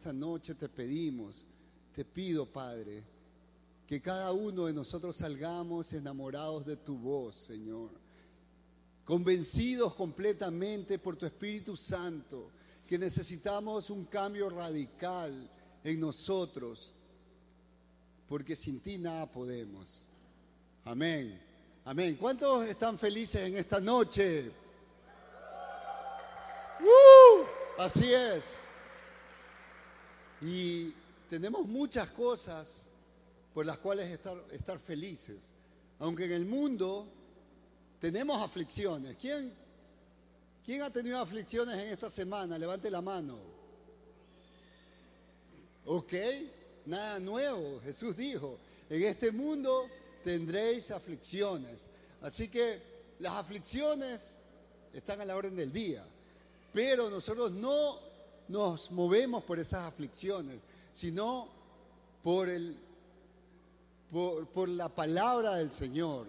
esta noche te pedimos, te pido, Padre, que cada uno de nosotros salgamos enamorados de tu voz, Señor. Convencidos completamente por tu Espíritu Santo, que necesitamos un cambio radical en nosotros, porque sin ti nada podemos. Amén. Amén. ¿Cuántos están felices en esta noche? ¡Uh! Así es. Y tenemos muchas cosas por las cuales estar, estar felices. Aunque en el mundo tenemos aflicciones. ¿Quién, ¿Quién ha tenido aflicciones en esta semana? Levante la mano. Ok, nada nuevo. Jesús dijo, en este mundo tendréis aflicciones. Así que las aflicciones están a la orden del día. Pero nosotros no nos movemos por esas aflicciones, sino por, el, por, por la palabra del Señor,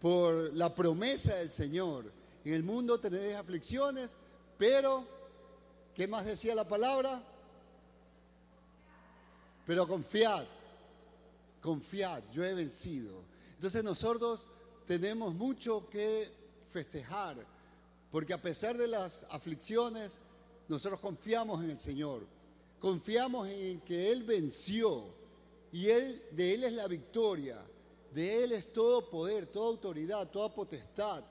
por la promesa del Señor. En el mundo tenéis aflicciones, pero, ¿qué más decía la palabra? Pero confiad, confiad, yo he vencido. Entonces nosotros tenemos mucho que festejar, porque a pesar de las aflicciones, nosotros confiamos en el Señor, confiamos en que Él venció y él, de Él es la victoria, de Él es todo poder, toda autoridad, toda potestad,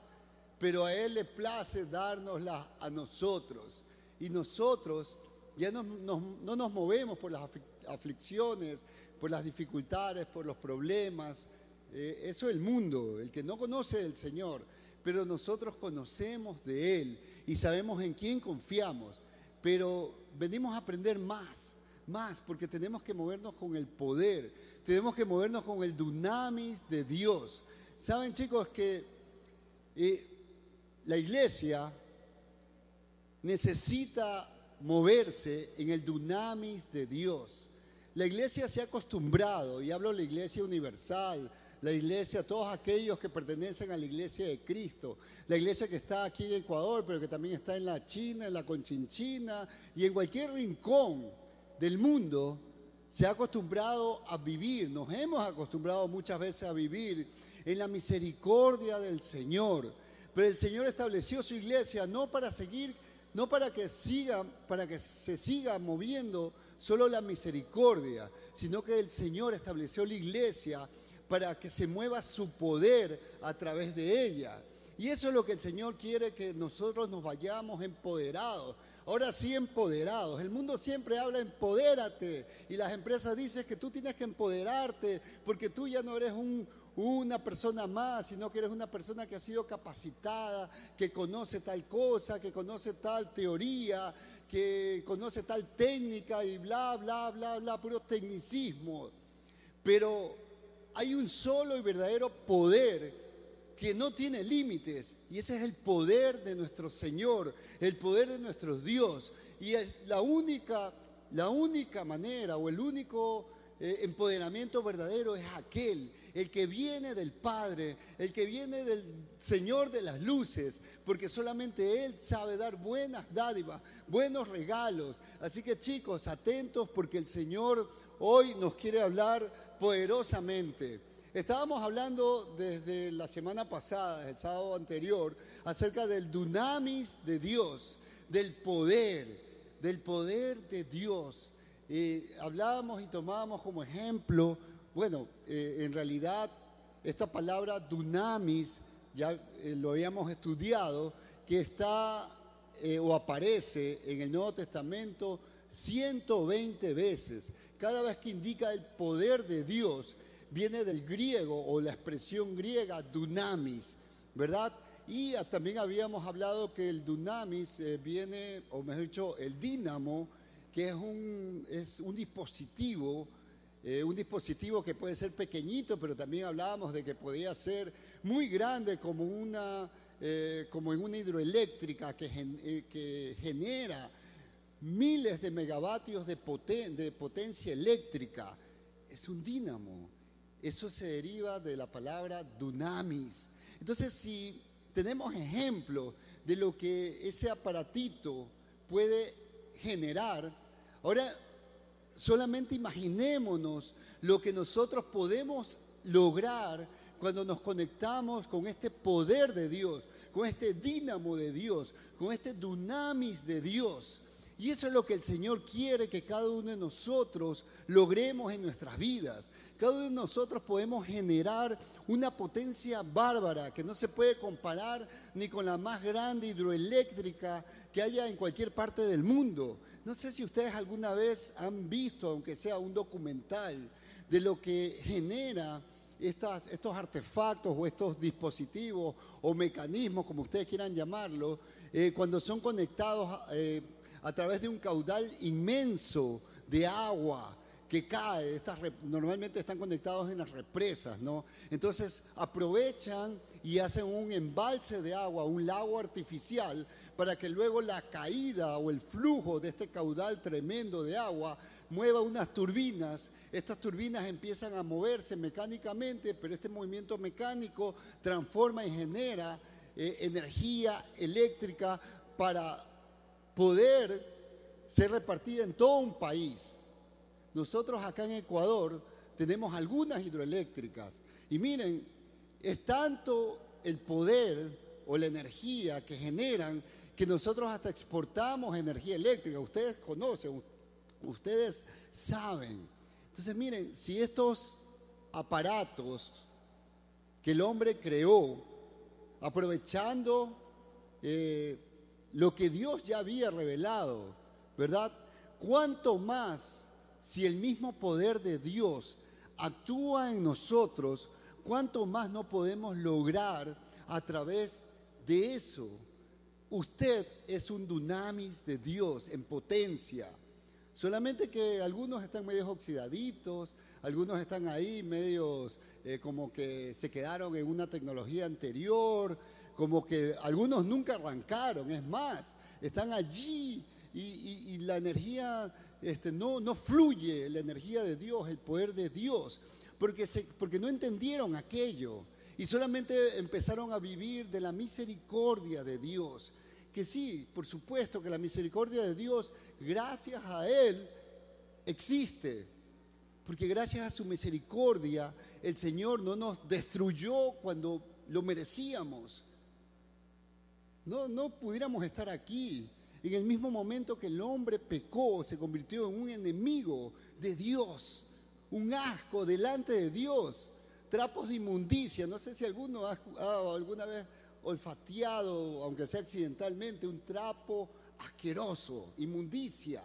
pero a Él le place dárnosla a nosotros. Y nosotros ya no, no nos movemos por las aflicciones, por las dificultades, por los problemas. Eh, eso es el mundo, el que no conoce del Señor, pero nosotros conocemos de Él y sabemos en quién confiamos. Pero venimos a aprender más, más, porque tenemos que movernos con el poder, tenemos que movernos con el dunamis de Dios. Saben chicos que eh, la iglesia necesita moverse en el dunamis de Dios. La iglesia se ha acostumbrado, y hablo de la iglesia universal, la iglesia, todos aquellos que pertenecen a la iglesia de Cristo, la iglesia que está aquí en Ecuador, pero que también está en la China, en la Conchinchina y en cualquier rincón del mundo, se ha acostumbrado a vivir, nos hemos acostumbrado muchas veces a vivir en la misericordia del Señor. Pero el Señor estableció su iglesia no para seguir, no para que siga, para que se siga moviendo solo la misericordia, sino que el Señor estableció la iglesia para que se mueva su poder a través de ella. Y eso es lo que el Señor quiere que nosotros nos vayamos empoderados. Ahora sí empoderados. El mundo siempre habla empodérate y las empresas dicen que tú tienes que empoderarte porque tú ya no eres una persona más, sino que eres una persona que ha sido capacitada, que conoce tal cosa, que conoce tal teoría, que conoce tal técnica y bla, bla, bla, bla, puro tecnicismo. Pero hay un solo y verdadero poder que no tiene límites y ese es el poder de nuestro Señor, el poder de nuestro Dios. Y es la única, la única manera o el único eh, empoderamiento verdadero es aquel, el que viene del Padre, el que viene del Señor de las luces, porque solamente Él sabe dar buenas dádivas, buenos regalos. Así que chicos, atentos porque el Señor hoy nos quiere hablar poderosamente. Estábamos hablando desde la semana pasada, el sábado anterior, acerca del dunamis de Dios, del poder, del poder de Dios. hablábamos y tomábamos como ejemplo, bueno, eh, en realidad esta palabra dunamis ya eh, lo habíamos estudiado, que está eh, o aparece en el Nuevo Testamento 120 veces. Cada vez que indica el poder de Dios, viene del griego o la expresión griega dunamis, ¿verdad? Y también habíamos hablado que el dunamis eh, viene, o mejor dicho, el dínamo, que es un, es un dispositivo, un dispositivo que puede ser pequeñito, pero también hablábamos de que podía ser muy grande como, una, eh, como en una hidroeléctrica eh, que genera miles de megavatios de, potencia eléctrica. Es un dínamo. Eso se deriva de la palabra dunamis. Entonces, si tenemos ejemplo de lo que ese aparatito puede generar, ahora solamente imaginémonos lo que nosotros podemos lograr cuando nos conectamos con este poder de Dios, con este dínamo de Dios, con este dunamis de Dios. Y eso es lo que el Señor quiere que cada uno de nosotros logremos en nuestras vidas. Cada uno de nosotros podemos generar una potencia bárbara que no se puede comparar ni con la más grande hidroeléctrica que haya en cualquier parte del mundo. No sé si ustedes alguna vez han visto, aunque sea un documental, de lo que genera estas, estos artefactos o estos dispositivos o mecanismos, como ustedes quieran llamarlo, eh, cuando son conectados eh, a través de un caudal inmenso de agua que cae, estas normalmente están conectados en las represas, ¿no? Entonces aprovechan y hacen un embalse de agua, un lago artificial, para que luego la caída o el flujo de este caudal tremendo de agua mueva unas turbinas. Estas turbinas empiezan a moverse mecánicamente, pero este movimiento mecánico transforma y genera eh, energía eléctrica para poder ser repartida en todo un país. Nosotros acá en Ecuador tenemos algunas hidroeléctricas y miren, es tanto el poder o la energía que generan que nosotros hasta exportamos energía eléctrica. Ustedes conocen, ustedes saben. Entonces miren, si estos aparatos que el hombre creó, aprovechando eh, lo que Dios ya había revelado, ¿verdad? ¿Cuánto más si el mismo poder de Dios actúa en nosotros, cuánto más no podemos lograr a través de eso? Usted es un dunamis de Dios en potencia. Solamente que algunos están medios oxidaditos, algunos están ahí medios eh, como que se quedaron en una tecnología anterior, como que algunos nunca arrancaron, es más, están allí y, la energía este, no, no fluye, la energía de Dios, el poder de Dios, porque, se, porque no entendieron aquello y solamente empezaron a vivir de la misericordia de Dios. Que sí, por supuesto que la misericordia de Dios, gracias a Él, existe. Porque gracias a su misericordia, el Señor no nos destruyó cuando lo merecíamos. No, no pudiéramos estar aquí. En el mismo momento que el hombre pecó, se convirtió en un enemigo de Dios, un asco delante de Dios trapos de inmundicia. No sé si alguno ha, alguna vez olfateado, aunque sea accidentalmente, un trapo asqueroso, inmundicia,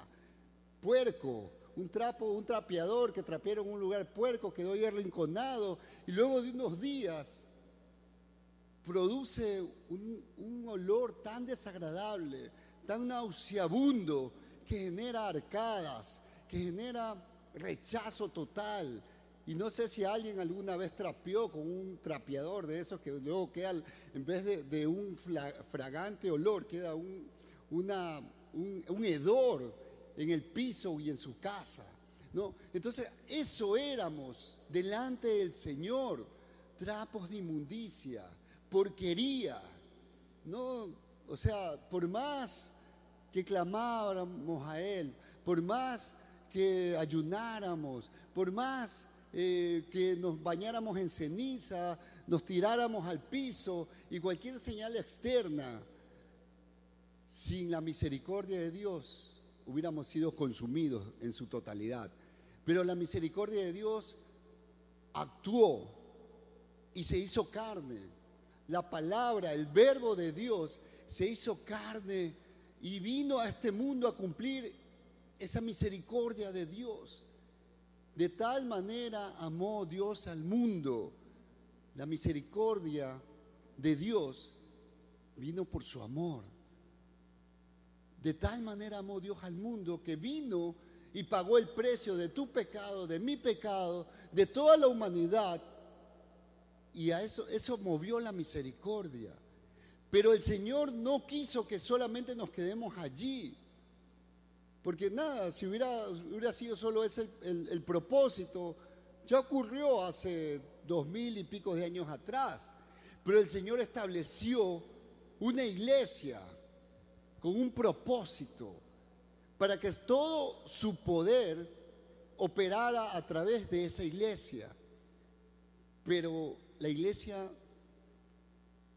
puerco, un trapo, un trapeador que trapearon en un lugar puerco, quedó ahí arrinconado y luego de unos días produce un, un olor tan desagradable, tan nauseabundo, que genera arcadas, que genera rechazo total, y no sé si alguien alguna vez trapeó con un trapeador de esos que luego queda, en vez de, un fragante olor, queda un, una, un, hedor en el piso y en su casa. ¿no? Entonces, eso éramos delante del Señor, trapos de inmundicia, porquería. ¿no? O sea, por más que clamáramos a Él, por más que ayunáramos, por más eh, que nos bañáramos en ceniza, nos tiráramos al piso y cualquier señal externa, sin la misericordia de Dios hubiéramos sido consumidos en su totalidad. Pero la misericordia de Dios actuó y se hizo carne. La palabra, el verbo de Dios se hizo carne y vino a este mundo a cumplir esa misericordia de Dios. De tal manera amó Dios al mundo. La misericordia de Dios vino por su amor. De tal manera amó Dios al mundo que vino y pagó el precio de tu pecado, de mi pecado, de toda la humanidad. Y a eso, eso movió la misericordia. Pero el Señor no quiso que solamente nos quedemos allí. Porque nada, si hubiera, hubiera sido solo ese el, propósito, ya ocurrió hace dos mil y pico de años atrás. Pero el Señor estableció una iglesia con un propósito para que todo su poder operara a través de esa iglesia. Pero la iglesia,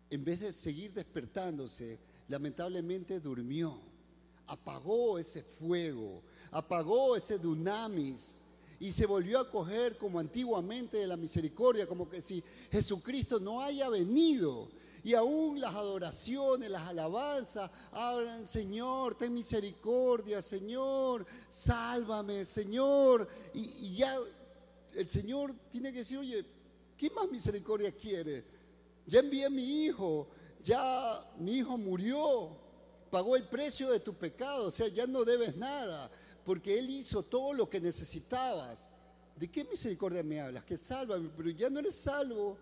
en vez de seguir despertándose, lamentablemente durmió, apagó ese fuego, apagó ese dunamis y se volvió a coger como antiguamente de la misericordia, como que si Jesucristo no haya venido. Y aún las adoraciones, las alabanzas, hablan, Señor, ten misericordia, Señor, sálvame, Señor. Y, y ya el Señor tiene que decir, oye, ¿qué más misericordia quiere? Ya envié a mi hijo, ya mi hijo murió, pagó el precio de tu pecado, o sea, ya no debes nada, porque Él hizo todo lo que necesitabas. ¿De qué misericordia me hablas? Que sálvame, pero ya no eres salvo.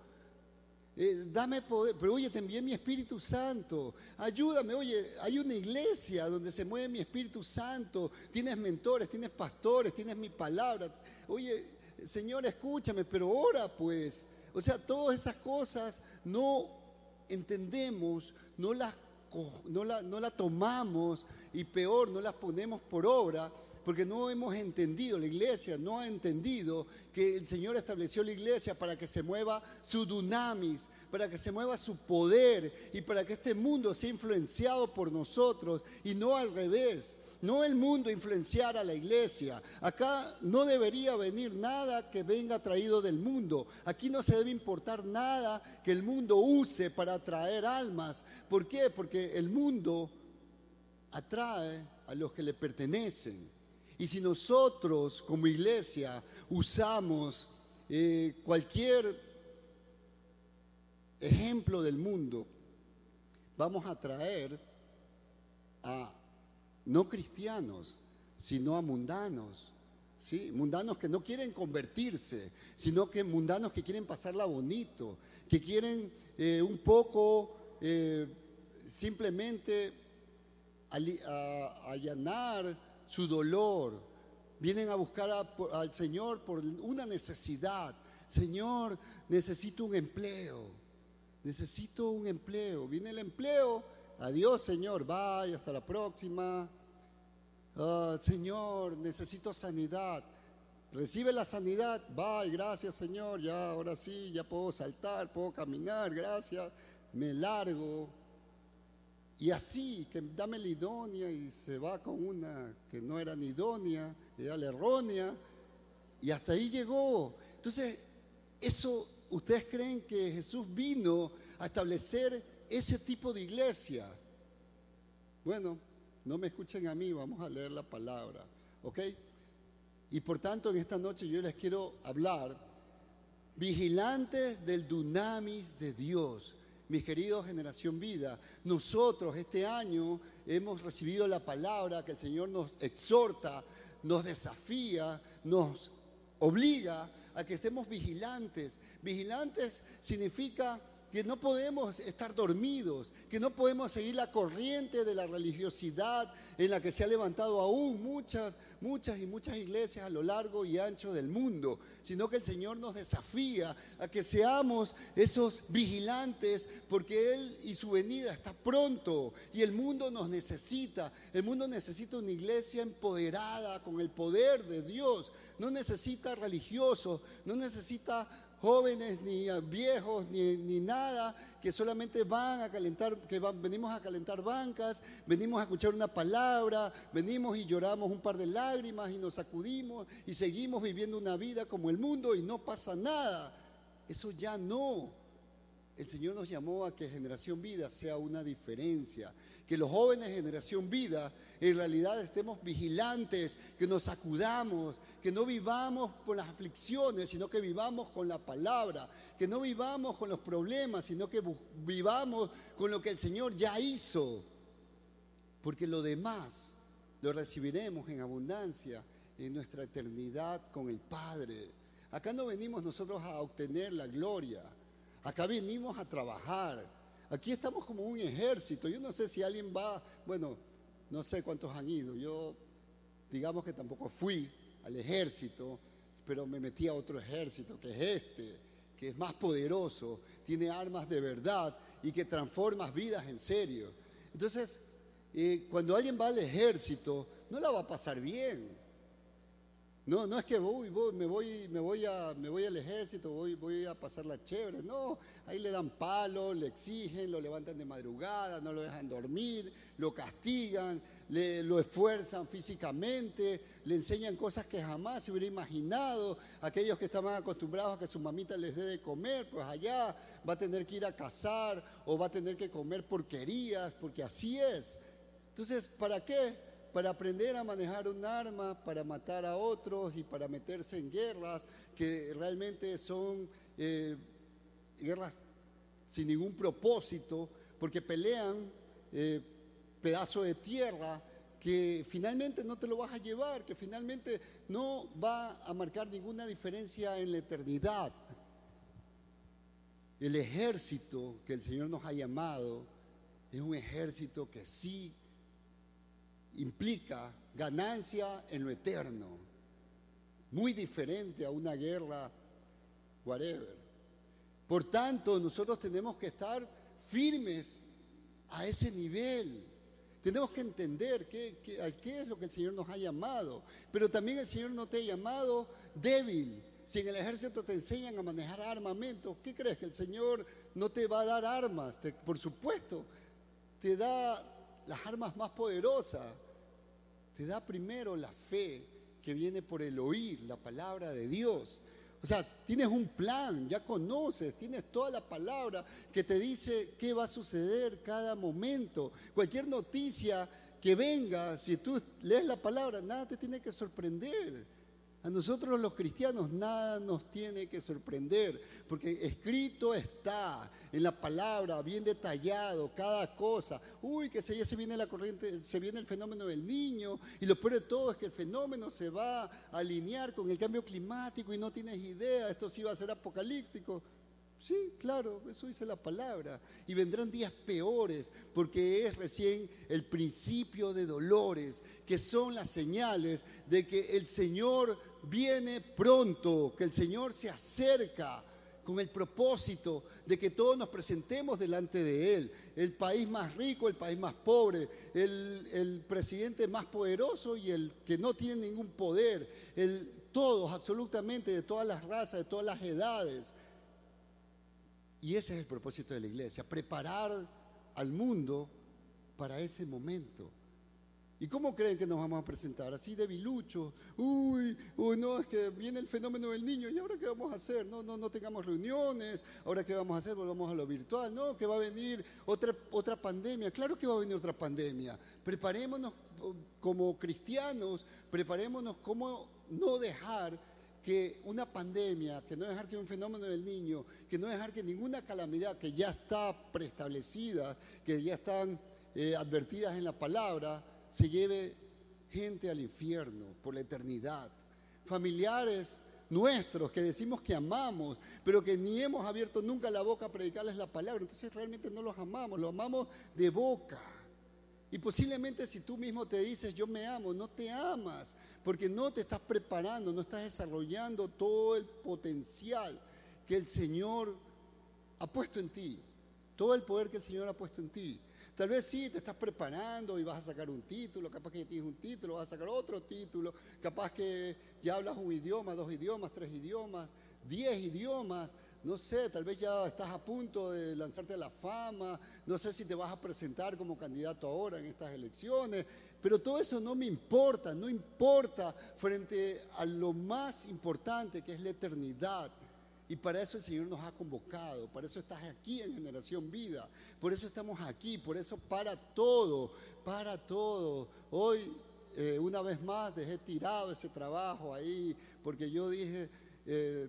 Eh, dame poder, pero oye, te envié mi Espíritu Santo, ayúdame, oye, hay una iglesia donde se mueve mi Espíritu Santo, tienes mentores, tienes pastores, tienes mi palabra, oye, Señor, escúchame, pero ora pues, o sea, todas esas cosas no entendemos, no las, no no la tomamos y peor, no las ponemos por obra porque no hemos entendido, la iglesia no ha entendido que el Señor estableció la iglesia para que se mueva su dunamis, para que se mueva su poder y para que este mundo sea influenciado por nosotros y no al revés. No el mundo influenciar a la iglesia. Acá no debería venir nada que venga traído del mundo. Aquí no se debe importar nada que el mundo use para atraer almas. ¿Por qué? Porque el mundo atrae a los que le pertenecen. Y si nosotros como iglesia usamos eh, cualquier ejemplo del mundo, vamos a traer a no cristianos, sino a mundanos. ¿sí? Mundanos que no quieren convertirse, sino que mundanos que quieren pasarla bonito, que quieren eh, un poco eh, simplemente allanar su dolor. Vienen a buscar al Señor por una necesidad. Señor, necesito un empleo. Necesito un empleo. Viene el empleo. Adiós, Señor. Bye, hasta la próxima. Ah, señor, necesito sanidad. Recibe la sanidad. Bye, gracias, Señor. Ya, ahora sí, ya puedo saltar, puedo caminar. Gracias. Me largo. Y así, que dame la idónea y se va con una que no era ni idónea, era la errónea, y hasta ahí llegó. Entonces, eso, ¿ustedes creen que Jesús vino a establecer ese tipo de iglesia? Bueno, no me escuchen a mí, vamos a leer la palabra, ¿ok? Y por tanto, en esta noche yo les quiero hablar, vigilantes del dunamis de Dios mis queridos Generación Vida, nosotros este año hemos recibido la palabra que el Señor nos exhorta, nos desafía, nos obliga a que estemos vigilantes. Vigilantes significa que no podemos estar dormidos, que no podemos seguir la corriente de la religiosidad en la que se ha levantado aún muchas muchas y muchas iglesias a lo largo y ancho del mundo, sino que el Señor nos desafía a que seamos esos vigilantes porque Él y su venida está pronto y el mundo nos necesita. El mundo necesita una iglesia empoderada con el poder de Dios. No necesita religiosos, no necesita jóvenes, ni viejos, ni, ni nada, que solamente van a calentar, que venimos a calentar bancas, venimos a escuchar una palabra, venimos y lloramos un par de lágrimas y nos sacudimos y seguimos viviendo una vida como el mundo y no pasa nada. Eso ya no. El Señor nos llamó a que Generación Vida sea una diferencia, que los jóvenes Generación Vida en realidad estemos vigilantes, que nos sacudamos, que no vivamos con las aflicciones, sino que vivamos con la palabra, que no vivamos con los problemas, sino que vivamos con lo que el Señor ya hizo, porque lo demás lo recibiremos en abundancia en nuestra eternidad con el Padre. Acá no venimos nosotros a obtener la gloria, acá venimos a trabajar. Aquí estamos como un ejército. Yo no sé si alguien va, bueno, no sé cuántos han ido. Yo, digamos que tampoco fui al ejército, pero me metí a otro ejército, que es este, que es más poderoso, tiene armas de verdad y que transforma vidas en serio. Entonces, eh, cuando alguien va al ejército, no la va a pasar bien. No, no es que voy, me, voy, me, voy a, me voy al ejército, voy, voy a pasar la chévere. No, ahí le dan palo, le exigen, lo levantan de madrugada, no lo dejan dormir, lo castigan, le, lo esfuerzan físicamente, le enseñan cosas que jamás se hubiera imaginado. Aquellos que estaban acostumbrados a que su mamita les dé de comer, pues allá va a tener que ir a cazar o va a tener que comer porquerías, porque así es. Entonces, ¿para qué? Para aprender a manejar un arma, para matar a otros y para meterse en guerras que realmente son eh, guerras sin ningún propósito, porque pelean eh, pedazo de tierra que finalmente no te lo vas a llevar, que finalmente no va a marcar ninguna diferencia en la eternidad. El ejército que el Señor nos ha llamado es un ejército que sí implica ganancia en lo eterno, muy diferente a una guerra, whatever. Por tanto, nosotros tenemos que estar firmes a ese nivel. Tenemos que entender qué, qué, es lo que el Señor nos ha llamado. Pero también el Señor no te ha llamado débil. Si en el ejército te enseñan a manejar armamentos, ¿qué crees? Que el Señor no te va a dar armas. por supuesto, te da las armas más poderosas. Te da primero la fe que viene por el oír la palabra de Dios. O sea, tienes un plan, ya conoces, tienes toda la palabra que te dice qué va a suceder cada momento. Cualquier noticia que venga, si tú lees la palabra, nada te tiene que sorprender. A nosotros los cristianos nada nos tiene que sorprender, porque escrito está en la palabra, bien detallado, cada cosa. Uy, que se, ya se viene la corriente, se viene el fenómeno del niño, y lo peor de todo es que el fenómeno se va a alinear con el cambio climático y no tienes idea, esto sí va a ser apocalíptico. Sí, claro, eso dice la palabra. Y vendrán días peores, porque es recién el principio de dolores, que son las señales de que el Señor viene pronto, que el Señor se acerca con el propósito de que todos nos presentemos delante de Él. El país más rico, el país más pobre, el, presidente más poderoso y el que no tiene ningún poder, el, todos, absolutamente, de todas las razas, de todas las edades y ese es el propósito de la iglesia, preparar al mundo para ese momento. ¿Y cómo creen que nos vamos a presentar? Así de bilucho. Uy, uy, no, es que viene el fenómeno del niño. ¿Y ahora qué vamos a hacer? No, no, no tengamos reuniones. ¿Ahora qué vamos a hacer? Volvamos a lo virtual. No, que va a venir otra, otra pandemia. Claro que va a venir otra pandemia. Preparémonos oh, como cristianos, preparémonos cómo no dejar que una pandemia, que no dejar que un fenómeno del niño, que no dejar que ninguna calamidad que ya está preestablecida, que ya están eh, advertidas en la palabra, se lleve gente al infierno por la eternidad. Familiares nuestros que decimos que amamos, pero que ni hemos abierto nunca la boca a predicarles la palabra. Entonces realmente no los amamos, los amamos de boca. Y posiblemente si tú mismo te dices yo me amo, no te amas, porque no te estás preparando, no estás desarrollando todo el potencial que el Señor ha puesto en ti, todo el poder que el Señor ha puesto en ti. Tal vez sí, te estás preparando y vas a sacar un título, capaz que tienes un título, vas a sacar otro título, capaz que ya hablas un idioma, dos idiomas, tres idiomas, diez idiomas, no sé, tal vez ya estás a punto de lanzarte a la fama, no sé si te vas a presentar como candidato ahora en estas elecciones, pero todo eso no me importa, no importa frente a lo más importante que es la eternidad. Y para eso el Señor nos ha convocado, para eso estás aquí en Generación Vida, por eso estamos aquí, por eso para todo, para todo. Hoy, eh, una vez más, dejé tirado ese trabajo ahí, porque yo dije, eh,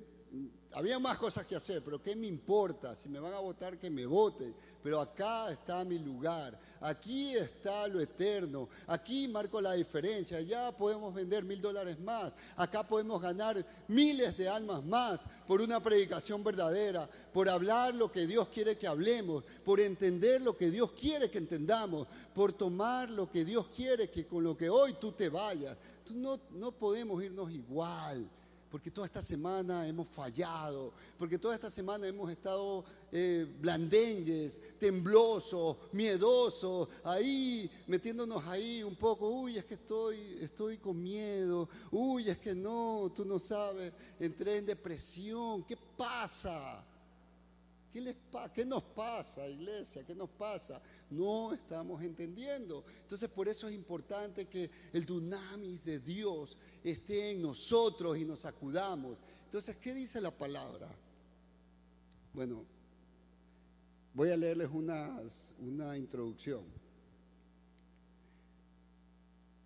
había más cosas que hacer, pero ¿qué me importa? Si me van a votar, que me voten. Pero acá está mi lugar, aquí está lo eterno, aquí marco la diferencia, ya podemos vender mil dólares más, acá podemos ganar miles de almas más por una predicación verdadera, por hablar lo que Dios quiere que hablemos, por entender lo que Dios quiere que entendamos, por tomar lo que Dios quiere que con lo que hoy tú te vayas. no, no podemos irnos igual porque toda esta semana hemos fallado, porque toda esta semana hemos estado eh, blandengues, temblosos, miedosos, ahí, metiéndonos ahí un poco, uy, es que estoy, estoy con miedo, uy, es que no, tú no sabes, entré en depresión, ¿qué pasa? ¿Qué, les ¿Qué nos pasa, iglesia? ¿Qué nos pasa? No estamos entendiendo. Entonces, por eso es importante que el dunamis de Dios esté en nosotros y nos acudamos. Entonces, ¿qué dice la palabra? Bueno, voy a leerles una introducción.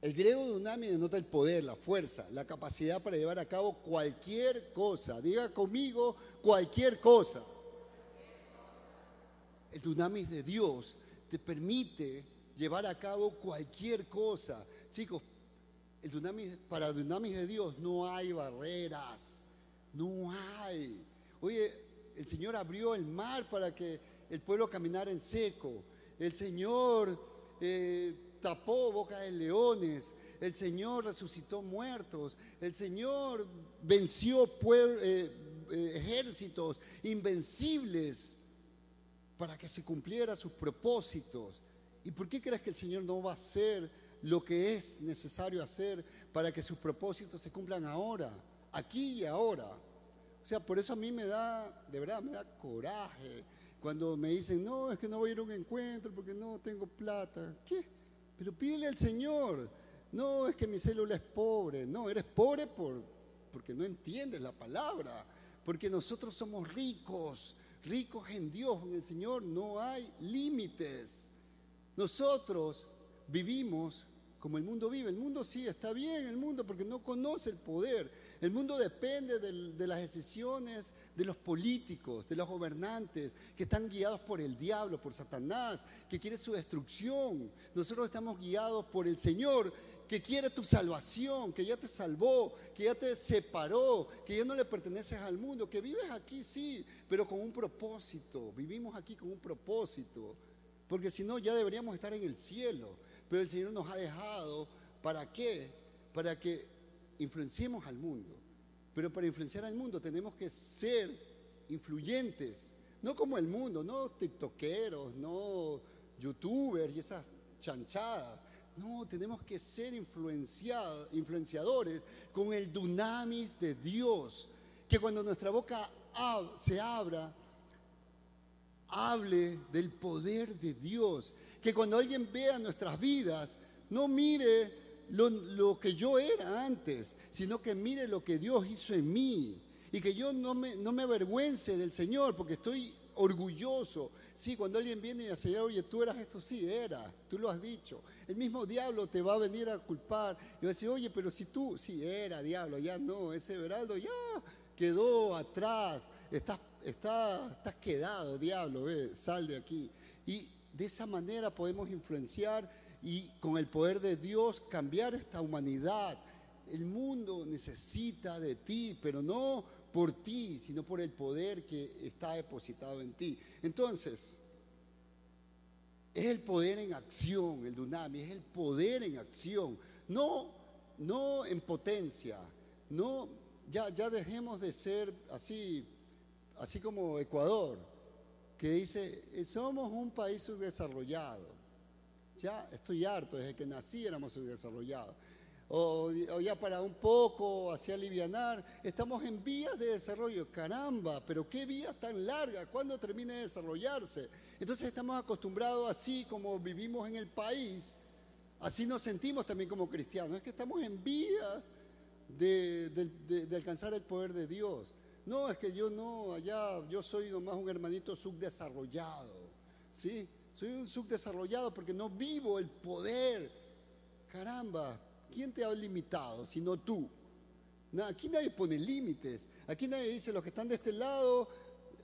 El griego dunamis denota el poder, la fuerza, la capacidad para llevar a cabo cualquier cosa. Diga conmigo cualquier cosa el dunamis de Dios te permite llevar a cabo cualquier cosa. Chicos, el dunamis, para el dunamis de Dios no hay barreras, no hay. Oye, el Señor abrió el mar para que el pueblo caminara en seco. El Señor eh, tapó boca de leones. El Señor resucitó muertos. El Señor venció eh, eh, ejércitos invencibles para que se cumpliera sus propósitos. ¿Y por qué crees que el Señor no va a hacer lo que es necesario hacer para que sus propósitos se cumplan ahora, aquí y ahora? O sea, por eso a mí me da, de verdad, me da coraje cuando me dicen, no, es que no voy a ir a un encuentro porque no tengo plata. ¿Qué? Pero pídele al Señor. No, es que mi célula es pobre. No, eres pobre por, porque no entiendes la palabra. Porque nosotros somos ricos ricos en Dios, en el Señor, no hay límites. Nosotros vivimos como el mundo vive. El mundo sí está bien, el mundo porque no conoce el poder. El mundo depende de, las decisiones de los políticos, de los gobernantes, que están guiados por el diablo, por Satanás, que quiere su destrucción. Nosotros estamos guiados por el Señor, que quiere tu salvación, que ya te salvó, que ya te separó, que ya no le perteneces al mundo, que vives aquí, sí, pero con un propósito. Vivimos aquí con un propósito, porque si no ya deberíamos estar en el cielo. Pero el Señor nos ha dejado, ¿para qué? Para que influenciemos al mundo. Pero para influenciar al mundo tenemos que ser influyentes, no como el mundo, no tiktokeros, no youtubers y esas chanchadas no, tenemos que ser influenciadores con el dunamis de Dios. Que cuando nuestra boca se abra, hable del poder de Dios. Que cuando alguien vea nuestras vidas, no mire lo, que yo era antes, sino que mire lo que Dios hizo en mí. Y que yo no me, no me avergüence del Señor, porque estoy orgulloso. Sí, cuando alguien viene y dice, oye, tú eras esto, sí, era, tú lo has dicho. El mismo diablo te va a venir a culpar y va a decir, oye, pero si tú, sí, era diablo, ya no, ese veraldo ya quedó atrás, estás, quedado, diablo, ve, sal de aquí. Y de esa manera podemos influenciar y con el poder de Dios cambiar esta humanidad. El mundo necesita de ti, pero no por ti, sino por el poder que está depositado en ti. Entonces, es el poder en acción, el dunami, es el poder en acción, no, no en potencia, no, ya, ya dejemos de ser así, así como Ecuador, que dice, somos un país subdesarrollado. Ya estoy harto, desde que nací éramos subdesarrollados o, ya para un poco, hacia alivianar, estamos en vías de desarrollo. Caramba, pero qué vías tan largas, ¿cuándo termina de desarrollarse? Entonces estamos acostumbrados así como vivimos en el país, así nos sentimos también como cristianos, es que estamos en vías de, de alcanzar el poder de Dios. No, es que yo no, allá yo soy nomás un hermanito subdesarrollado, ¿sí? Soy un subdesarrollado porque no vivo el poder. Caramba, ¿Quién te ha limitado sino tú? aquí nadie pone límites. Aquí nadie dice los que están de este lado,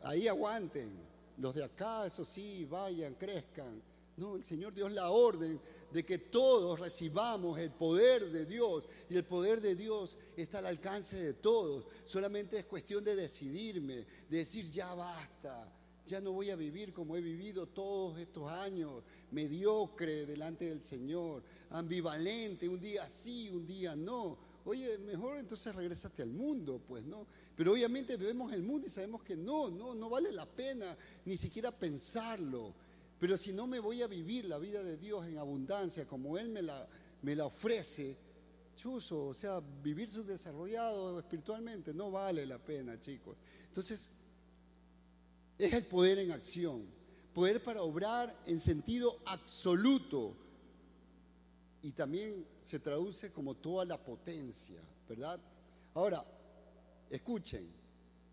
ahí aguanten. Los de acá, eso sí, vayan, crezcan. No, el Señor Dios la orden de que todos recibamos el poder de Dios. Y el poder de Dios está al alcance de todos. Solamente es cuestión de decidirme, de decir ya basta. Ya no voy a vivir como he vivido todos estos años, mediocre delante del Señor ambivalente, un día sí, un día no. oye, mejor entonces regresate al mundo, pues, ¿no? Pero obviamente vemos el mundo y sabemos que no, no, no vale la pena ni siquiera pensarlo. Pero si no me voy a vivir la vida de Dios en abundancia como Él me la, me la ofrece, chuzo, o sea, vivir subdesarrollado espiritualmente no vale la pena, chicos. Entonces, es el poder en acción, poder para obrar en sentido absoluto. Y también se traduce como toda la potencia, ¿verdad? Ahora, escuchen,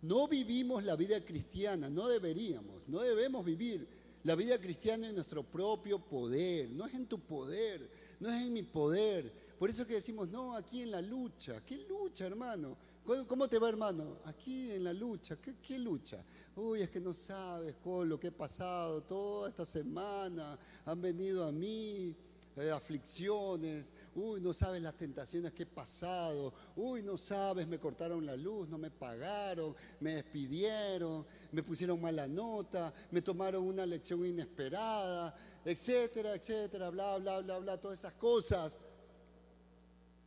no vivimos la vida cristiana, no deberíamos, no debemos vivir la vida cristiana en nuestro propio poder, no es en tu poder, no es en mi poder. Por eso que decimos, no, aquí en la lucha. ¿Qué lucha, hermano? ¿Cómo te va, hermano? Aquí en la lucha. ¿Qué, lucha? Uy, es que no sabes con lo que he pasado toda esta semana. Han venido a mí eh, aflicciones. Uy, no sabes las tentaciones que he pasado. Uy, no sabes, me cortaron la luz, no me pagaron, me despidieron, me pusieron mala nota, me tomaron una lección inesperada, etcétera, etcétera, bla, bla, bla, bla, todas esas cosas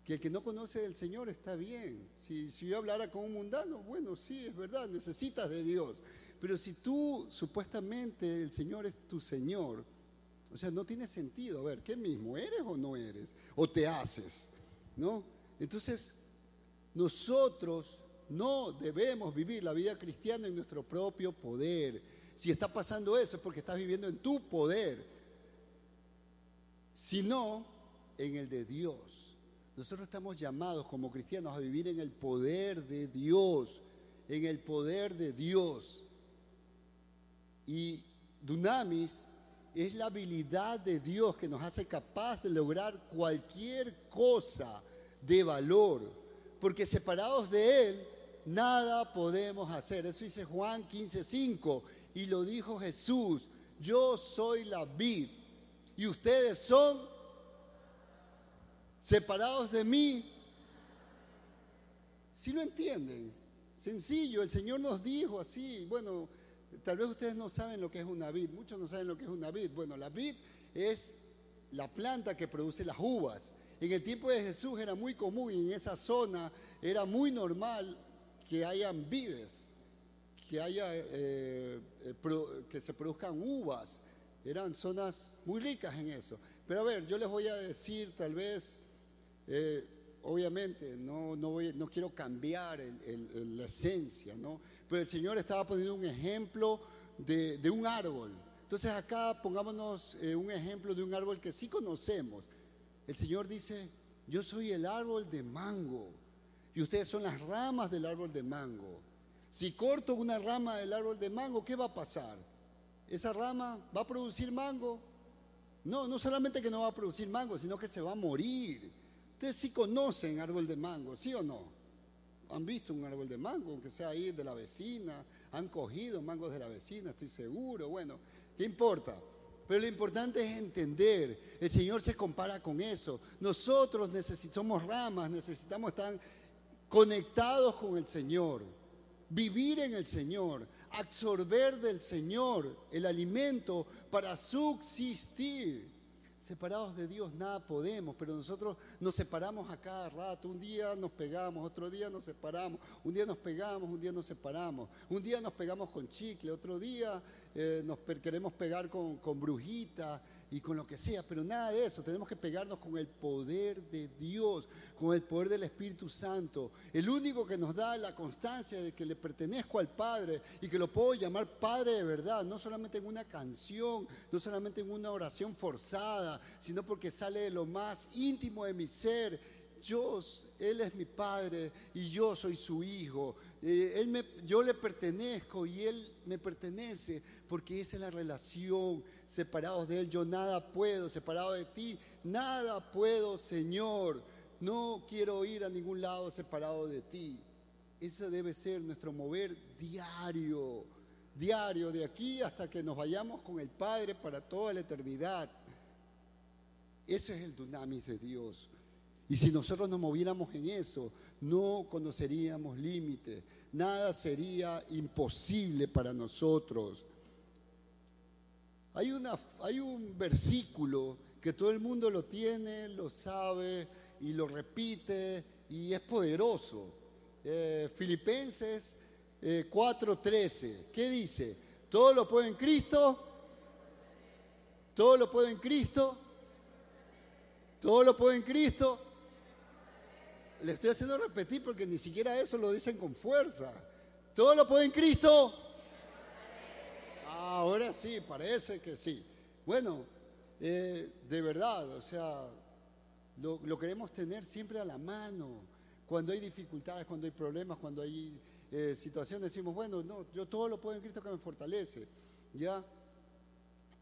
que el que no conoce al Señor está bien. Si, si, yo hablara con un mundano, bueno, sí, es verdad, necesitas de Dios. Pero si tú supuestamente el Señor es tu Señor, o sea, no tiene sentido. A ver, ¿qué mismo? ¿Eres o no eres? ¿O te haces? ¿No? Entonces, nosotros no debemos vivir la vida cristiana en nuestro propio poder. Si está pasando eso es porque estás viviendo en tu poder, sino en el de Dios. Nosotros estamos llamados como cristianos a vivir en el poder de Dios, en el poder de Dios. Y dunamis es la habilidad de Dios que nos hace capaz de lograr cualquier cosa de valor, porque separados de Él, nada podemos hacer. Eso dice Juan 15:5 y lo dijo Jesús, yo soy la vid y ustedes son separados de mí. Si lo entienden, sencillo, el Señor nos dijo así, bueno, tal vez ustedes no saben lo que es una vid, muchos no saben lo que es una vid. Bueno, la vid es la planta que produce las uvas. En el tiempo de Jesús era muy común y en esa zona era muy normal que hayan vides, que haya eh, eh, que se produzcan uvas. Eran zonas muy ricas en eso. Pero a ver, yo les voy a decir tal vez eh, obviamente, no, no, voy, no, quiero cambiar la esencia, ¿no? Pero el Señor estaba poniendo un ejemplo de, de un árbol. Entonces acá pongámonos eh, un ejemplo de un árbol que sí conocemos. El Señor dice, yo soy el árbol de mango y ustedes son las ramas del árbol de mango. Si corto una rama del árbol de mango, ¿qué va a pasar? ¿Esa rama va a producir mango? No, no solamente que no va a producir mango, sino que se va a morir Ustedes sí conocen árbol de mango, ¿sí o no? Han visto un árbol de mango, aunque sea ahí de la vecina, han cogido mangos de la vecina, estoy seguro. Bueno, ¿qué importa? Pero lo importante es entender, el Señor se compara con eso. Nosotros necesitamos ramas, necesitamos estar conectados con el Señor, vivir en el Señor, absorber del Señor el alimento para subsistir. Separados de Dios nada podemos, pero nosotros nos separamos a cada rato. Un día nos pegamos, otro día nos separamos, un día nos pegamos, un día nos separamos. Un día nos pegamos con chicle, otro día eh, nos queremos pegar con, con brujita y con lo que sea, pero nada de eso. Tenemos que pegarnos con el poder de Dios, con el poder del Espíritu Santo. El único que nos da la constancia de que le pertenezco al Padre y que lo puedo llamar Padre de verdad, no solamente en una canción, no solamente en una oración forzada, sino porque sale de lo más íntimo de mi ser. Dios, Él es mi Padre y yo soy su Hijo. Eh, él me, yo le pertenezco y Él me pertenece porque esa es la relación. Separados de Él, yo nada puedo, separado de ti, nada puedo, Señor. No quiero ir a ningún lado separado de ti. Ese debe ser nuestro mover diario, diario, de aquí hasta que nos vayamos con el Padre para toda la eternidad. Ese es el dunamis de Dios. Y si nosotros nos moviéramos en eso, no conoceríamos límites. Nada sería imposible para nosotros. Hay, un versículo que todo el mundo lo tiene, lo sabe y lo repite y es poderoso. Eh, Filipenses 4:13, eh, ¿qué dice? Todo lo puedo en Cristo. Todo lo puedo en Cristo. Todo lo puedo en Cristo. Le estoy haciendo repetir porque ni siquiera eso lo dicen con fuerza. Todo lo puedo en Cristo. Ahora sí, parece que sí. Bueno, eh, de verdad, o sea, lo, queremos tener siempre a la mano. Cuando hay dificultades, cuando hay problemas, cuando hay eh, situaciones, decimos, bueno, no, yo todo lo puedo en Cristo que me fortalece. ¿Ya?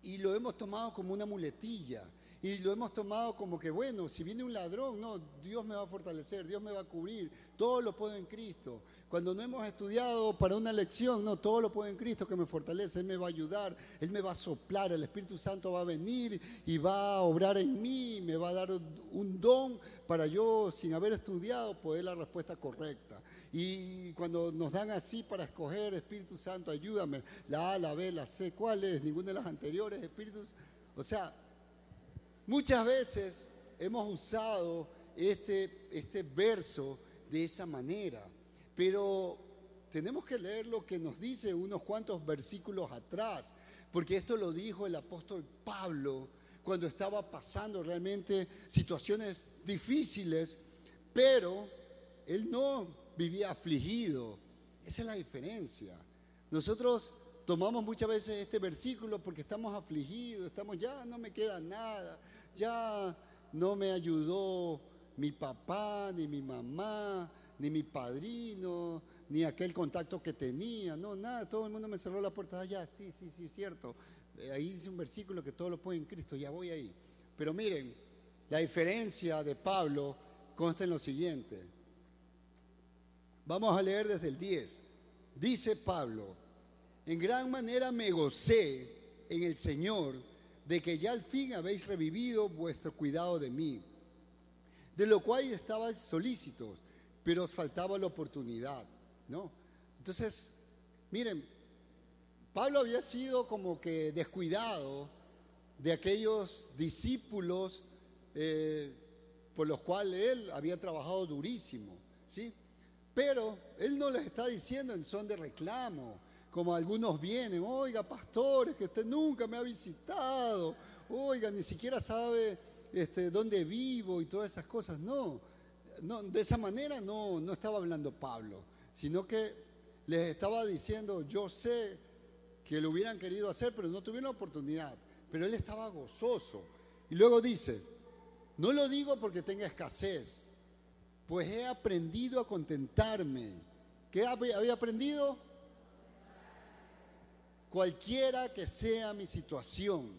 Y lo hemos tomado como una muletilla. Y lo hemos tomado como que, bueno, si viene un ladrón, no, Dios me va a fortalecer, Dios me va a cubrir, todo lo puedo en Cristo. Cuando no hemos estudiado para una lección, no, todo lo puedo en Cristo que me fortalece, Él me va a ayudar, Él me va a soplar, el Espíritu Santo va a venir y va a obrar en mí, me va a dar un don para yo, sin haber estudiado, poder la respuesta correcta. Y cuando nos dan así para escoger, Espíritu Santo, ayúdame, la A, la B, la C, ¿cuál es? Ninguna de las anteriores, Espíritus. O sea, Muchas veces hemos usado este, este verso de esa manera, pero tenemos que leer lo que nos dice unos cuantos versículos atrás, porque esto lo dijo el apóstol Pablo cuando estaba pasando realmente situaciones difíciles, pero él no vivía afligido. Esa es la diferencia. Nosotros tomamos muchas veces este versículo porque estamos afligidos, estamos ya, no me queda nada, ya no me ayudó mi papá, ni mi mamá, ni mi padrino, ni aquel contacto que tenía, no, nada, todo el mundo me cerró la puerta allá, sí, sí, sí, cierto. Eh, ahí dice un versículo que todo lo puede en Cristo, ya voy ahí. Pero miren, la diferencia de Pablo consta en lo siguiente. Vamos a leer desde el 10. Dice Pablo, en gran manera me gocé en el Señor de que ya al fin habéis revivido vuestro cuidado de mí, de lo cual estabais solícitos, pero os faltaba la oportunidad, ¿no? Entonces, miren, Pablo había sido como que descuidado de aquellos discípulos eh, por los cuales él había trabajado durísimo, ¿sí? Pero él no les está diciendo en son de reclamo, como algunos vienen, oiga, pastores, que usted nunca me ha visitado, oiga, ni siquiera sabe este, dónde vivo y todas esas cosas. No, no, de esa manera no, no estaba hablando Pablo, sino que les estaba diciendo, yo sé que lo hubieran querido hacer, pero no tuvieron la oportunidad. Pero él estaba gozoso. Y luego dice, no lo digo porque tenga escasez, pues he aprendido a contentarme. ¿Qué había aprendido? Cualquiera que sea mi situación.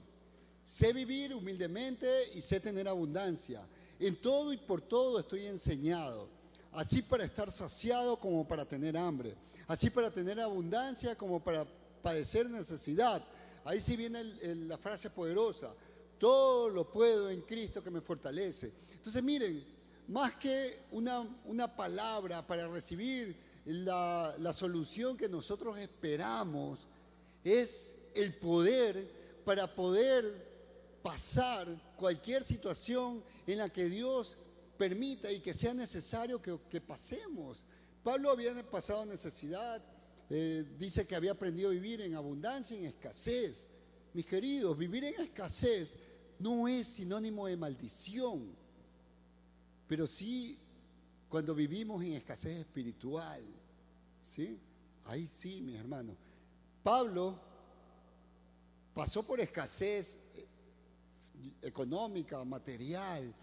Sé vivir humildemente y sé tener abundancia. En todo y por todo estoy enseñado, así para estar saciado como para tener hambre, así para tener abundancia como para padecer necesidad. Ahí sí viene la frase poderosa, todo lo puedo en Cristo que me fortalece. Entonces miren, más que una, una palabra para recibir la, la solución que nosotros esperamos, es el poder para poder pasar cualquier situación en la que Dios permita y que sea necesario que, pasemos. Pablo había pasado necesidad, eh, dice que había aprendido a vivir en abundancia en escasez. Mis queridos, vivir en escasez no es sinónimo de maldición, pero sí cuando vivimos en escasez espiritual. ¿sí? Ahí sí, mis hermanos. Pablo pasó por escasez eh, económica, material,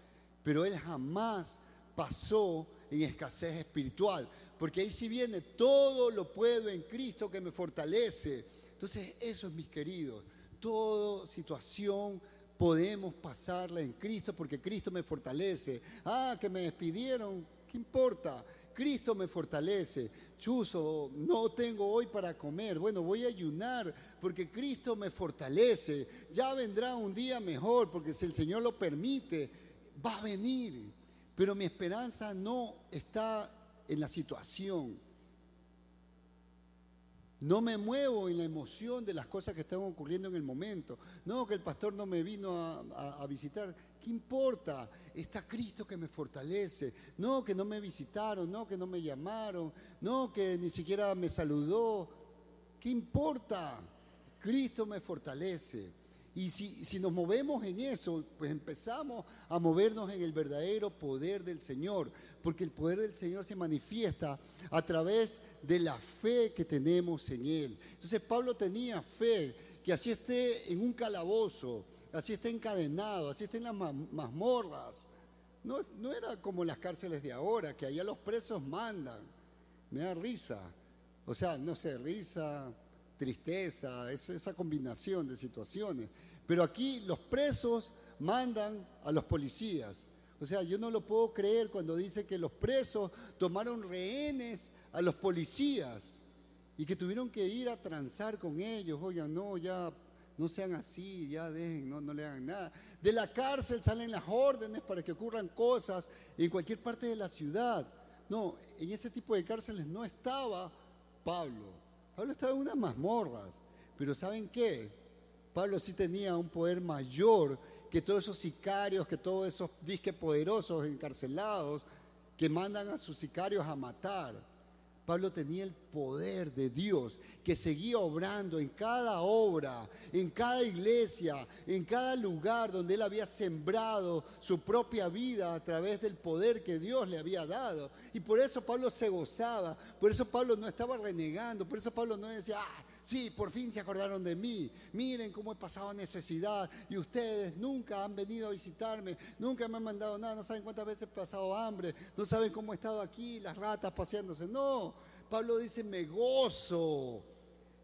pero él jamás pasó en escasez espiritual, porque ahí sí viene, todo lo puedo en Cristo que me fortalece. Entonces, eso es mis queridos, toda situación podemos pasarla en Cristo porque Cristo me fortalece. Ah, que me despidieron, ¿qué importa? Cristo me fortalece. Chuzo, no tengo hoy para comer. Bueno, voy a ayunar porque Cristo me fortalece. Ya vendrá un día mejor porque si el Señor lo permite, va a venir. Pero mi esperanza no está en la situación. No me muevo en la emoción de las cosas que están ocurriendo en el momento. No, que el pastor no me vino a, visitar. ¿Qué importa? Está Cristo que me fortalece. No, que no me visitaron, no, que no me llamaron, no, que ni siquiera me saludó. ¿Qué importa? Cristo me fortalece. Y si, si, nos movemos en eso, pues empezamos a movernos en el verdadero poder del Señor, porque el poder del Señor se manifiesta a través de la fe que tenemos en Él. Entonces Pablo tenía fe, que así esté en un calabozo, así esté encadenado, así esté en las mazmorras. No, no era como las cárceles de ahora, que allá los presos mandan. Me da risa. O sea, no sé, risa, tristeza, es esa combinación de situaciones. Pero aquí los presos mandan a los policías. O sea, yo no lo puedo creer cuando dice que los presos tomaron rehenes a los policías y que tuvieron que ir a transar con ellos. Oigan, no, ya no sean así, ya dejen, no, no le hagan nada. De la cárcel salen las órdenes para que ocurran cosas en cualquier parte de la ciudad. No, en ese tipo de cárceles no estaba Pablo. Pablo estaba en unas mazmorras. Pero ¿saben qué? Pablo sí tenía un poder mayor que todos esos sicarios, que todos esos disques poderosos encarcelados que mandan a sus sicarios a matar. Pablo tenía el poder de Dios que seguía obrando en cada obra, en cada iglesia, en cada lugar donde él había sembrado su propia vida a través del poder que Dios le había dado. Y por eso Pablo se gozaba, por eso Pablo no estaba renegando, por eso Pablo no decía, ah, sí, por fin se acordaron de mí, miren cómo he pasado necesidad. Y ustedes nunca han venido a visitarme, nunca me han mandado nada, no saben cuántas veces he pasado hambre, no saben cómo he estado aquí, las ratas paseándose, no, Pablo dice, me gozo.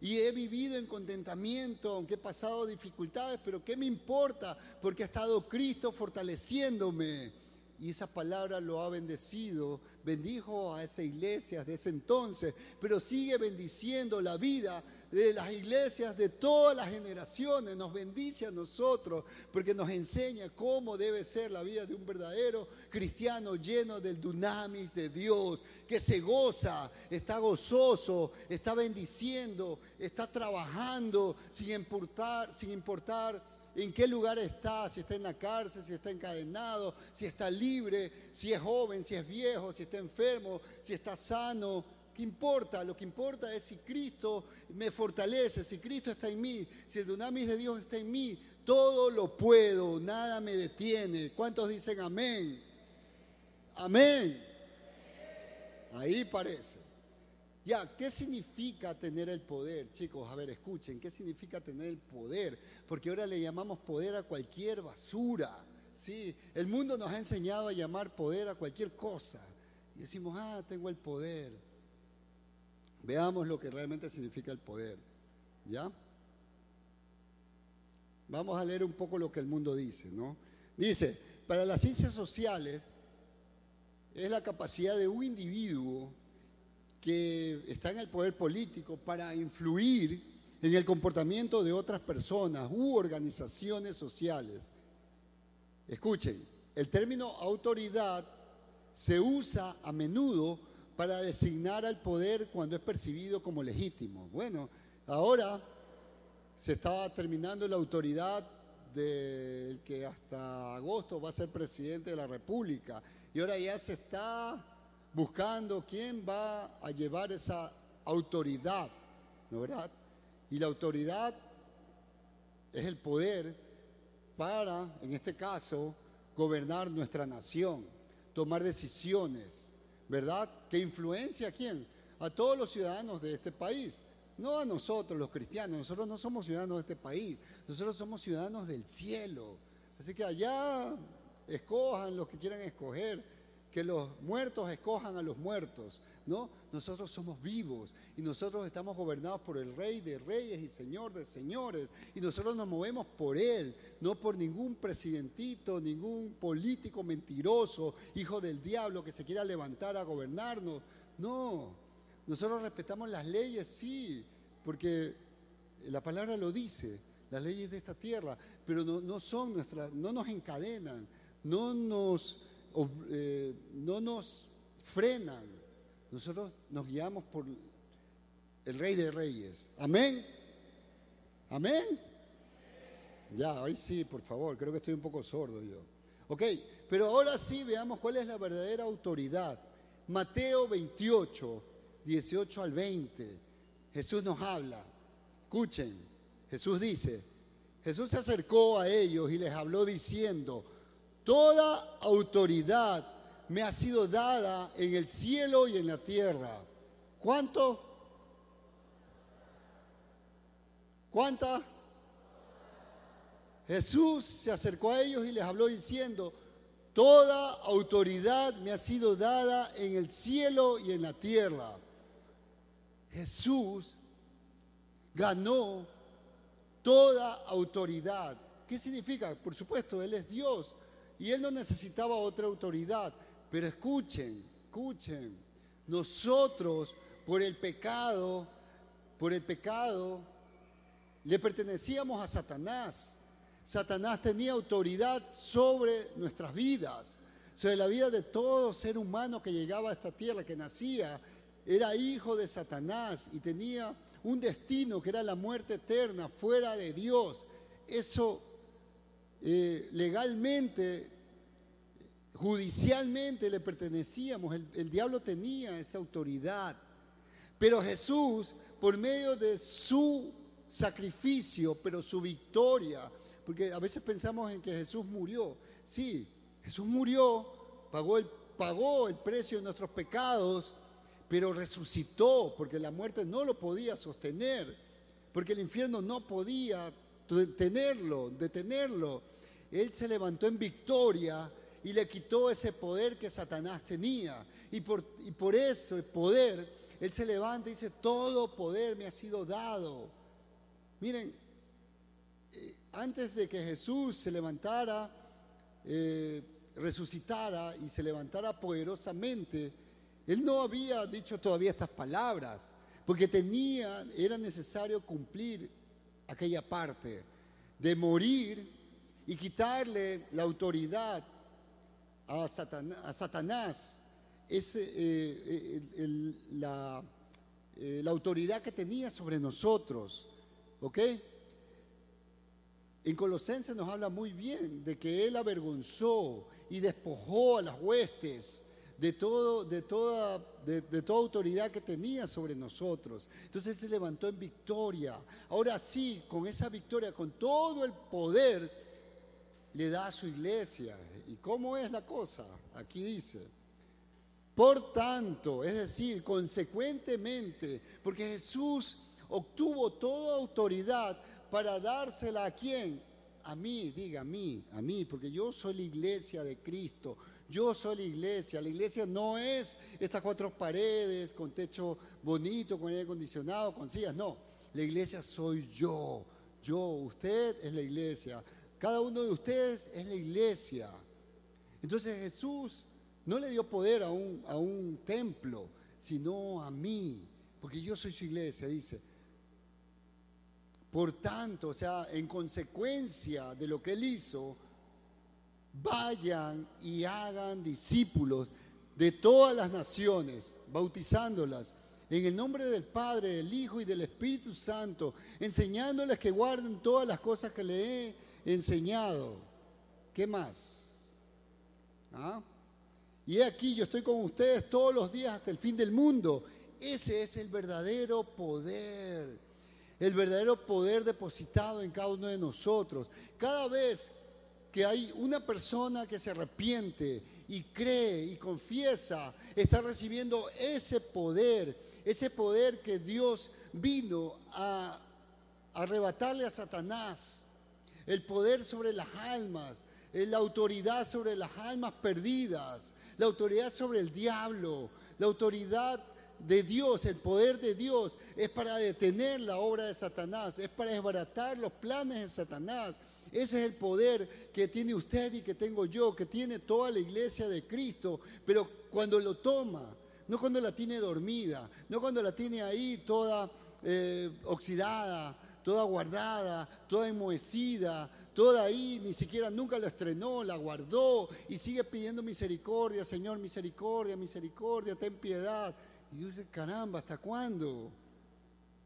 Y he vivido en contentamiento, aunque he pasado dificultades, pero ¿qué me importa? Porque ha estado Cristo fortaleciéndome. Y esa palabra lo ha bendecido, bendijo a esa iglesia de ese entonces, pero sigue bendiciendo la vida de las iglesias de todas las generaciones, nos bendice a nosotros porque nos enseña cómo debe ser la vida de un verdadero cristiano lleno del dunamis de Dios, que se goza, está gozoso, está bendiciendo, está trabajando sin importar, sin importar en qué lugar está, si está en la cárcel, si está encadenado, si está libre, si es joven, si es viejo, si está enfermo, si está sano ¿Qué importa? Lo que importa es si Cristo me fortalece, si Cristo está en mí, si el dunamis de Dios está en mí, todo lo puedo, nada me detiene. ¿Cuántos dicen amén? Amén. Ahí parece. Ya, ¿qué significa tener el poder? Chicos, a ver, escuchen, ¿qué significa tener el poder? Porque ahora le llamamos poder a cualquier basura. ¿sí? El mundo nos ha enseñado a llamar poder a cualquier cosa. Y decimos, ah, tengo el poder. Veamos lo que realmente significa el poder. ¿Ya? Vamos a leer un poco lo que el mundo dice, ¿no? Dice, para las ciencias sociales es la capacidad de un individuo que está en el poder político para influir en el comportamiento de otras personas u organizaciones sociales. Escuchen, el término autoridad se usa a menudo para designar al poder cuando es percibido como legítimo. Bueno, ahora se está terminando la autoridad del que hasta agosto va a ser presidente de la República y ahora ya se está buscando quién va a llevar esa autoridad, ¿no verdad? Y la autoridad es el poder para, en este caso, gobernar nuestra nación, tomar decisiones, ¿verdad? Que influencia a quién? A todos los ciudadanos de este país. No a nosotros, los cristianos. Nosotros no somos ciudadanos de este país. Nosotros somos ciudadanos del cielo. Así que allá escojan los que quieran escoger. Que los muertos escojan a los muertos. ¿no? Nosotros somos vivos y nosotros estamos gobernados por el Rey de Reyes y Señor de Señores y nosotros nos movemos por Él, no por ningún presidentito, ningún político mentiroso, hijo del diablo que se quiera levantar a gobernarnos. No, nosotros respetamos las leyes, sí, porque la palabra lo dice, las leyes de esta tierra, pero no, son nuestras, no nos encadenan, no nos, eh, no nos frenan nosotros nos guiamos por el Rey de Reyes. Amén. Amén. Ya, hoy sí, por favor. Creo que estoy un poco sordo yo. Ok, pero ahora sí veamos cuál es la verdadera autoridad. Mateo 28, 18 al 20. Jesús nos habla. Escuchen, Jesús dice, Jesús se acercó a ellos y les habló diciendo, toda autoridad me ha sido dada en el cielo y en la tierra. ¿Cuánto? ¿Cuánta? Jesús se acercó a ellos y les habló diciendo, toda autoridad me ha sido dada en el cielo y en la tierra. Jesús ganó toda autoridad. ¿Qué significa? Por supuesto, Él es Dios y Él no necesitaba otra autoridad. Pero escuchen, escuchen, nosotros por el pecado, por el pecado, le pertenecíamos a Satanás. Satanás tenía autoridad sobre nuestras vidas, sobre la vida de todo ser humano que llegaba a esta tierra, que nacía, era hijo de Satanás y tenía un destino que era la muerte eterna fuera de Dios. Eso eh, legalmente, judicialmente le pertenecíamos, el, diablo tenía esa autoridad. Pero Jesús, por medio de su sacrificio, pero su victoria, porque a veces pensamos en que Jesús murió. Sí, Jesús murió, pagó el, pagó el precio de nuestros pecados, pero resucitó, porque la muerte no lo podía sostener, porque el infierno no podía tenerlo, detenerlo. Él se levantó en victoria y le quitó ese poder que Satanás tenía. Y por, y por eso el poder, Él se levanta y dice, todo poder me ha sido dado. Miren, antes de que Jesús se levantara, eh, resucitara y se levantara poderosamente, Él no había dicho todavía estas palabras, porque tenía, era necesario cumplir aquella parte de morir y quitarle la autoridad a Satanás, es, eh, la, eh, la autoridad que tenía sobre nosotros. ¿Ok? En Colosenses nos habla muy bien de que Él avergonzó y despojó a las huestes de, toda, de, toda autoridad que tenía sobre nosotros. Entonces se levantó en victoria. Ahora sí, con esa victoria, con todo el poder, le da a su iglesia. ¿Y cómo es la cosa? Aquí dice. Por tanto, es decir, consecuentemente, porque Jesús obtuvo toda autoridad para dársela a quién? A mí, diga a mí, a mí, porque yo soy la iglesia de Cristo. Yo soy la iglesia. La iglesia no es estas cuatro paredes con techo bonito, con aire acondicionado, con sillas. No, la iglesia soy yo. Yo, usted es la iglesia. Cada uno de ustedes es la iglesia. Entonces Jesús no le dio poder a un, a un templo, sino a mí, porque yo soy su iglesia, dice. Por tanto, o sea, en consecuencia de lo que él hizo, vayan y hagan discípulos de todas las naciones, bautizándolas en el nombre del Padre, del Hijo y del Espíritu Santo, enseñándoles que guarden todas las cosas que le he enseñado. ¿Qué más? ¿Ah? Y aquí yo estoy con ustedes todos los días hasta el fin del mundo. Ese es el verdadero poder el verdadero poder depositado en cada uno de nosotros. Cada vez que hay una persona que se arrepiente y cree y confiesa, está recibiendo ese poder, ese poder que Dios vino a arrebatarle a Satanás, el poder sobre las almas, la autoridad sobre las almas perdidas, la autoridad sobre el diablo, la autoridad de Dios, el poder de Dios, es para detener la obra de Satanás, es para desbaratar los planes de Satanás. Ese es el poder que tiene usted y que tengo yo, que tiene toda la iglesia de Cristo, pero cuando lo toma, no cuando la tiene dormida, no cuando la tiene ahí toda eh, oxidada, toda guardada, toda enmohecida, toda ahí, ni siquiera nunca la estrenó, la guardó y sigue pidiendo misericordia, Señor, misericordia, misericordia, ten piedad. Y yo dice, caramba, ¿hasta cuándo?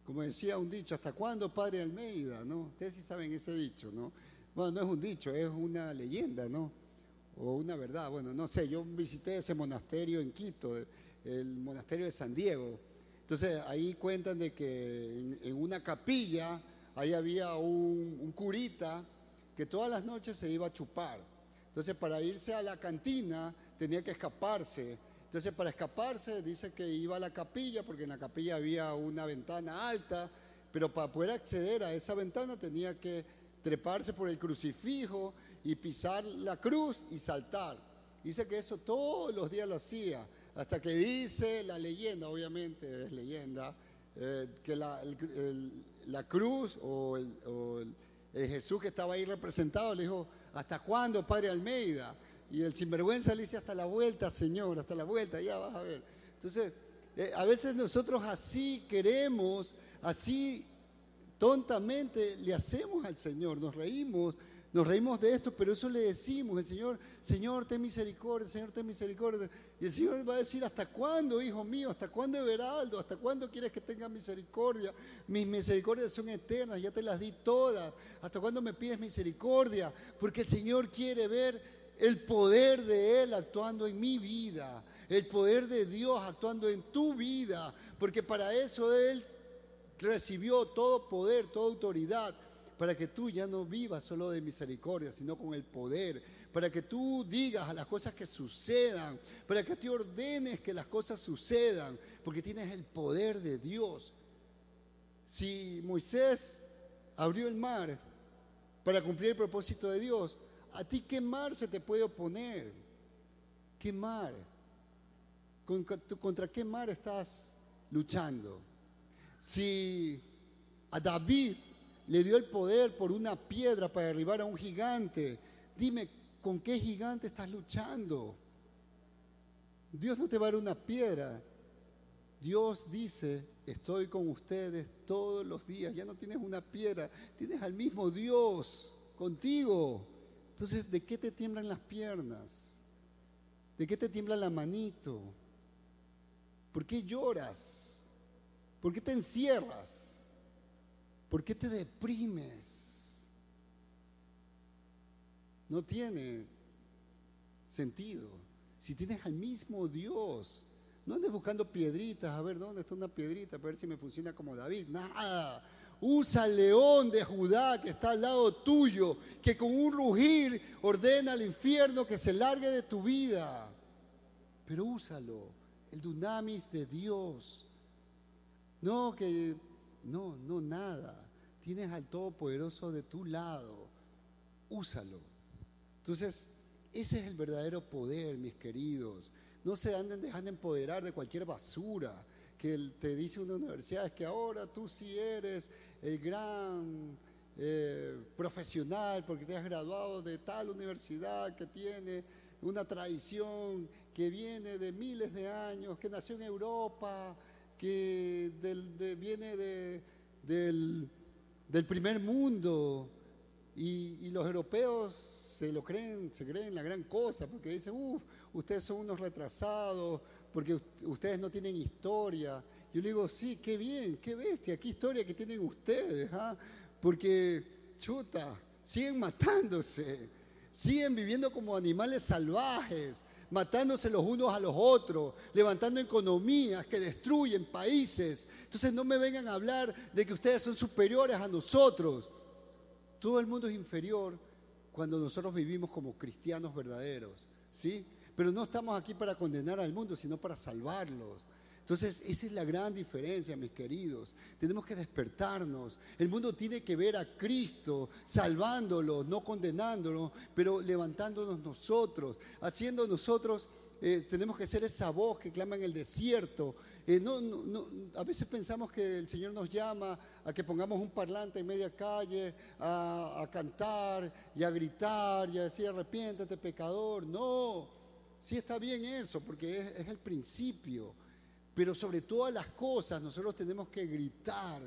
Como decía un dicho, ¿hasta cuándo Padre Almeida? ¿no? Ustedes sí saben ese dicho, ¿no? Bueno, no es un dicho, es una leyenda, ¿no? o una verdad. Bueno, no sé, yo visité ese monasterio en Quito, el monasterio de San Diego. Entonces ahí cuentan de que en, una capilla ahí había un, curita que todas las noches se iba a chupar. Entonces para irse a la cantina tenía que escaparse. Entonces para escaparse dice que iba a la capilla porque en la capilla había una ventana alta, pero para poder acceder a esa ventana tenía que treparse por el crucifijo y pisar la cruz y saltar. Dice que eso todos los días lo hacía, hasta que dice la leyenda, obviamente es leyenda, eh, que la, la, cruz o, el, Jesús que estaba ahí representado le dijo, ¿hasta cuándo, Padre Almeida? Y el sinvergüenza le dice, hasta la vuelta, Señor, hasta la vuelta, ya vas a ver. Entonces, eh, a veces nosotros así queremos, así tontamente le hacemos al Señor, nos reímos nos reímos de esto, pero eso le decimos, el Señor, Señor, ten misericordia, Señor, ten misericordia. Y el Señor va a decir, ¿hasta cuándo, hijo mío? ¿Hasta cuándo, Everaldo? ¿Hasta cuándo quieres que tenga misericordia? Mis misericordias son eternas, ya te las di todas. ¿Hasta cuándo me pides misericordia? Porque el Señor quiere ver el poder de Él actuando en mi vida, el poder de Dios actuando en tu vida, porque para eso Él recibió todo poder, toda autoridad para que tú ya no vivas solo de misericordia, sino con el poder, para que tú digas a las cosas que sucedan, para que tú ordenes que las cosas sucedan, porque tienes el poder de Dios. Si Moisés abrió el mar para cumplir el propósito de Dios, ¿a ti qué mar se te puede oponer? ¿Qué mar? ¿Contra qué mar estás luchando? Si a David le dio el poder por una piedra para derribar a un gigante. Dime, ¿con qué gigante estás luchando? Dios no te va a dar una piedra. Dios dice, estoy con ustedes todos los días. Ya no tienes una piedra, tienes al mismo Dios contigo. Entonces, ¿de qué te tiemblan las piernas? ¿De qué te tiembla la manito? ¿Por qué lloras? ¿Por qué te encierras? ¿Por qué te deprimes? No tiene sentido. Si tienes al mismo Dios, no andes buscando piedritas, a ver dónde está una piedrita, a ver si me funciona como David. Nada. Usa el león de Judá que está al lado tuyo, que con un rugir ordena al infierno que se largue de tu vida. Pero úsalo, el dunamis de Dios. No que no, no nada. Tienes al Todopoderoso de tu lado. Úsalo. Entonces, ese es el verdadero poder, mis queridos. No se anden dejando empoderar de cualquier basura que te dice una universidad, es que ahora tú sí eres el gran eh, profesional porque te has graduado de tal universidad que tiene una tradición que viene de miles de años, que nació en Europa, que viene del, primer mundo y, los europeos se lo creen, se creen la gran cosa porque dicen, uff, ustedes son unos retrasados, porque ustedes no tienen historia. Yo le digo, sí, qué bien, qué bestia, qué historia que tienen ustedes, ¿ah? porque, chuta, siguen matándose, siguen viviendo como animales salvajes, matándose los unos a los otros, levantando economías que destruyen países. Entonces no me vengan a hablar de que ustedes son superiores a nosotros. Todo el mundo es inferior cuando nosotros vivimos como cristianos verdaderos, ¿sí? Pero no estamos aquí para condenar al mundo, sino para salvarlos. Entonces, esa es la gran diferencia, mis queridos. Tenemos que despertarnos. El mundo tiene que ver a Cristo salvándolo, no condenándolo, pero levantándonos nosotros, haciendo nosotros, eh, tenemos que ser esa voz que clama en el desierto. Eh, a veces pensamos que el Señor nos llama a que pongamos un parlante en media calle, a, cantar y a gritar y a decir arrepiéntete pecador. No, sí está bien eso, porque es el principio. Pero sobre todas las cosas nosotros tenemos que gritar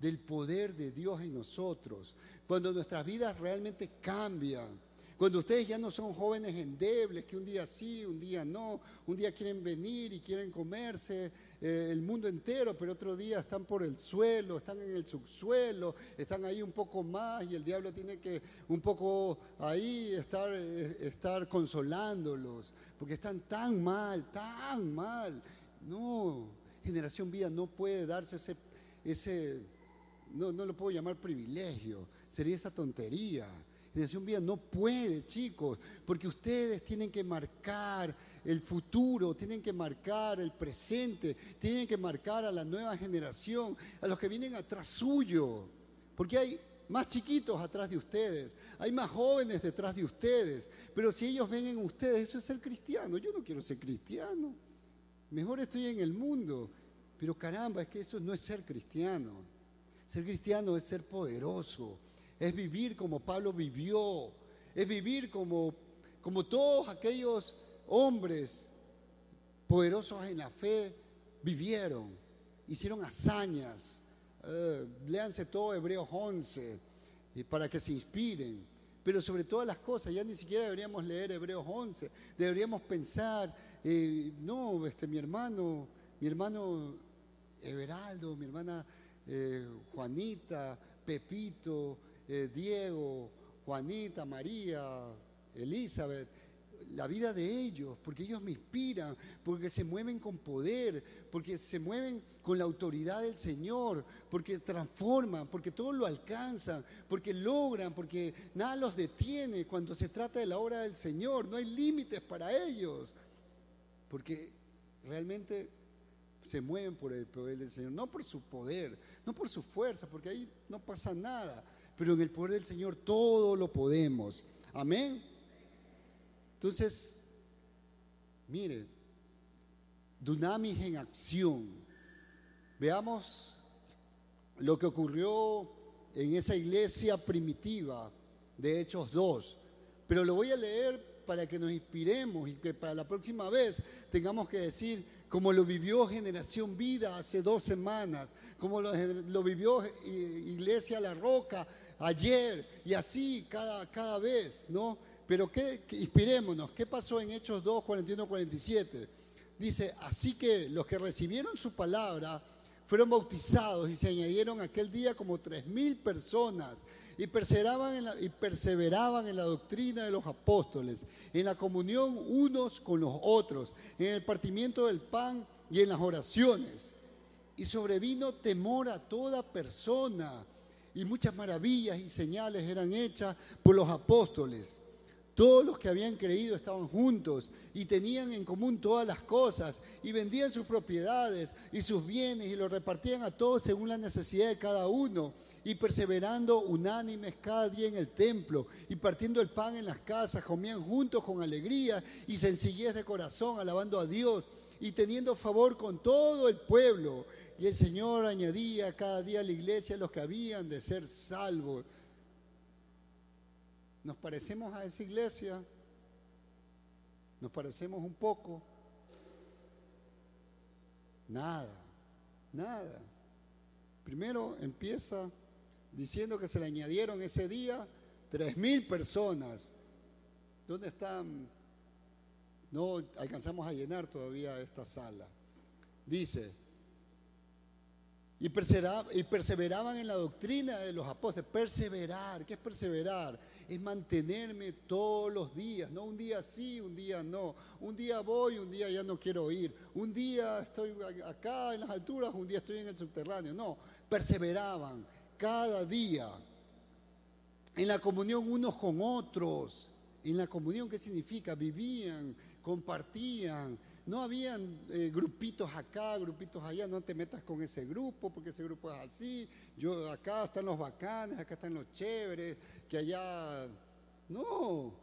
del poder de Dios en nosotros. Cuando nuestras vidas realmente cambian. Cuando ustedes ya no son jóvenes endebles, que un día sí, un día no, un día quieren venir y quieren comerse eh, el mundo entero, pero otro día están por el suelo, están en el subsuelo, están ahí un poco más y el diablo tiene que un poco ahí estar, eh, estar consolándolos, porque están tan mal, tan mal. No, generación vida no puede darse ese, ese no, no lo puedo llamar privilegio, sería esa tontería. Generación vida no puede, chicos, porque ustedes tienen que marcar el futuro, tienen que marcar el presente, tienen que marcar a la nueva generación, a los que vienen atrás suyo, porque hay más chiquitos atrás de ustedes, hay más jóvenes detrás de ustedes, pero si ellos ven en ustedes, eso es ser cristiano, yo no quiero ser cristiano, mejor estoy en el mundo, pero caramba, es que eso no es ser cristiano, ser cristiano es ser poderoso, es vivir como Pablo vivió, es vivir como, como todos aquellos hombres poderosos en la fe vivieron, hicieron hazañas. Eh, léanse todo Hebreos 11 para que se inspiren. Pero sobre todas las cosas, ya ni siquiera deberíamos leer Hebreos 11, deberíamos pensar, eh, no, este, mi hermano, mi hermano Everaldo, mi hermana eh, Juanita, Pepito, Diego, Juanita, María, Elizabeth, la vida de ellos, porque ellos me inspiran, porque se mueven con poder, porque se mueven con la autoridad del Señor, porque transforman, porque todo lo alcanzan, porque logran, porque nada los detiene cuando se trata de la obra del Señor, no hay límites para ellos, porque realmente se mueven por el poder del Señor, no por su poder, no por su fuerza, porque ahí no pasa nada, pero en el poder del Señor todo lo podemos. Amén. Entonces, mire, Dunamis en acción. Veamos lo que ocurrió en esa iglesia primitiva de Hechos 2. Pero lo voy a leer para que nos inspiremos y que para la próxima vez tengamos que decir como lo vivió Generación Vida hace dos semanas, como lo, vivió Iglesia La Roca ayer y así cada, cada vez, ¿no? Pero ¿qué, inspirémonos, ¿qué pasó en Hechos 2, 41, 47? Dice, así que los que recibieron su palabra fueron bautizados y se añadieron aquel día como tres mil personas y perseveraban, en la, doctrina de los apóstoles, en la comunión unos con los otros, en el partimiento del pan y en las oraciones. Y sobrevino temor a toda persona y muchas maravillas y señales eran hechas por los apóstoles. Todos los que habían creído estaban juntos y tenían en común todas las cosas y vendían sus propiedades y sus bienes y los repartían a todos según la necesidad de cada uno y perseverando unánimes cada día en el templo y partiendo el pan en las casas, comían juntos con alegría y sencillez de corazón, alabando a Dios y teniendo favor con todo el pueblo. Y el Señor añadía cada día a la iglesia los que habían de ser salvos. ¿Nos parecemos a esa iglesia? ¿Nos parecemos un poco? Nada, nada. Primero empieza diciendo que se le añadieron ese día tres mil personas. ¿Dónde están? No alcanzamos a llenar todavía esta sala. Dice, y perseveraban en la doctrina de los apóstoles. Perseverar, ¿qué es perseverar? es mantenerme todos los días, no un día sí, un día no, un día voy, un día ya no quiero ir, un día estoy acá en las alturas, un día estoy en el subterráneo, no, perseveraban cada día. En la comunión unos con otros, en la comunión, ¿qué significa? Vivían, compartían, no habían eh, grupitos acá, grupitos allá, no te metas con ese grupo porque ese grupo es así. Yo acá están los bacanes, acá están los chéveres, que allá no,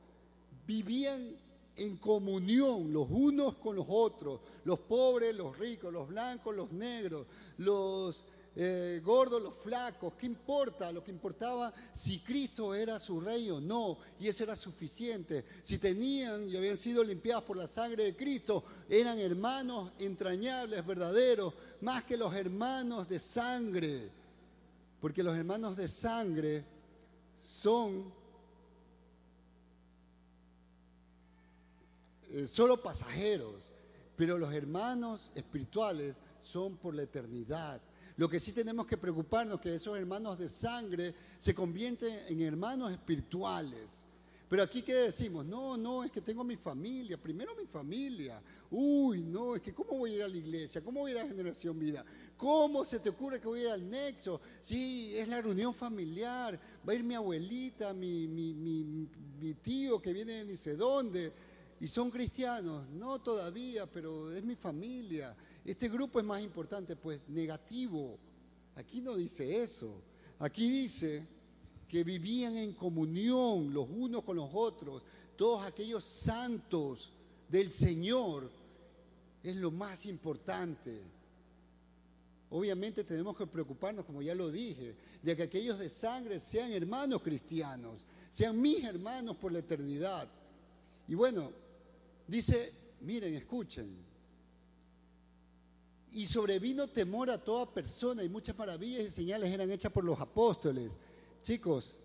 vivían en comunión los unos con los otros, los pobres, los ricos, los blancos, los negros, los eh, gordos, los flacos, ¿qué importa? Lo que importaba si Cristo era su rey o no, y eso era suficiente. Si tenían y habían sido limpiados por la sangre de Cristo, eran hermanos entrañables, verdaderos, más que los hermanos de sangre, porque los hermanos de sangre son eh, solo pasajeros, pero los hermanos espirituales son por la eternidad. Lo que sí tenemos que preocuparnos es que esos hermanos de sangre se convierten en hermanos espirituales. Pero aquí qué decimos, no, no, es que tengo mi familia, primero mi familia. Uy, no, es que ¿cómo voy a ir a la iglesia? ¿Cómo voy a ir a Generación Vida? ¿Cómo se te ocurre que voy a ir al Nexo? Sí, es la reunión familiar, va a ir mi abuelita, mi, mi, mi, mi tío que viene de ni sé dónde, y son cristianos. No todavía, pero es mi familia. Este grupo es más importante, pues negativo. Aquí no dice eso. Aquí dice que vivían en comunión los unos con los otros, todos aquellos santos del Señor, es lo más importante. Obviamente tenemos que preocuparnos, como ya lo dije, de que aquellos de sangre sean hermanos cristianos, sean mis hermanos por la eternidad. Y bueno, dice, miren, escuchen, y sobrevino temor a toda persona y muchas maravillas y señales eran hechas por los apóstoles. Chicos,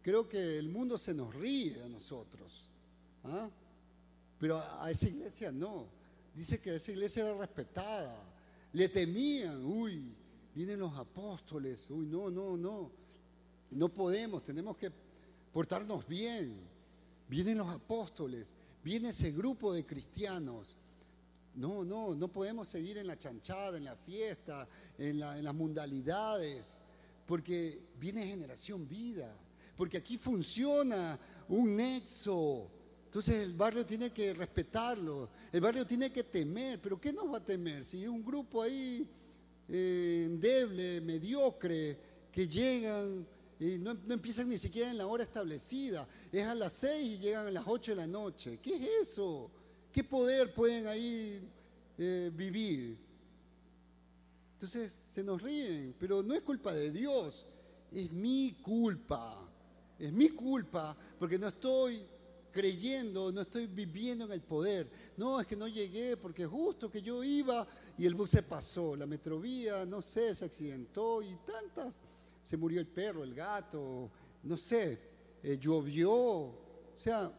creo que el mundo se nos ríe a nosotros, ¿ah? pero a esa iglesia no. Dice que esa iglesia era respetada, le temían, uy, vienen los apóstoles, uy, no, no, no, no podemos, tenemos que portarnos bien. Vienen los apóstoles, viene ese grupo de cristianos no, no, no podemos seguir en la chanchada, en la fiesta, en, las mundalidades, porque viene generación vida, porque aquí funciona un nexo. Entonces el barrio tiene que respetarlo, el barrio tiene que temer, pero ¿qué nos va a temer? Si es un grupo ahí eh, endeble, mediocre, que llegan y no, no, empiezan ni siquiera en la hora establecida, es a las seis y llegan a las ocho de la noche. ¿Qué es eso? ¿Qué poder pueden ahí eh, vivir? Entonces se nos ríen, pero no es culpa de Dios, es mi culpa. Es mi culpa porque no estoy creyendo, no estoy viviendo en el poder. No, es que no llegué porque justo que yo iba y el bus se pasó, la metrovía, no sé, se accidentó y tantas. Se murió el perro, el gato, no sé, eh, llovió. O sea,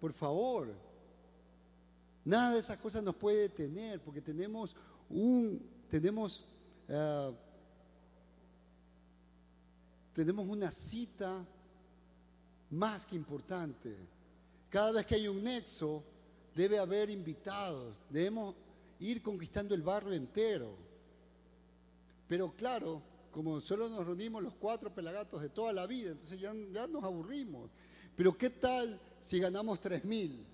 por favor, Nada de esas cosas nos puede detener porque tenemos un, tenemos, uh, tenemos una cita más que importante. Cada vez que hay un nexo, debe haber invitados. Debemos ir conquistando el barrio entero. Pero claro, como solo nos reunimos los cuatro pelagatos de toda la vida, entonces ya, ya nos aburrimos. Pero ¿qué tal si ganamos tres mil?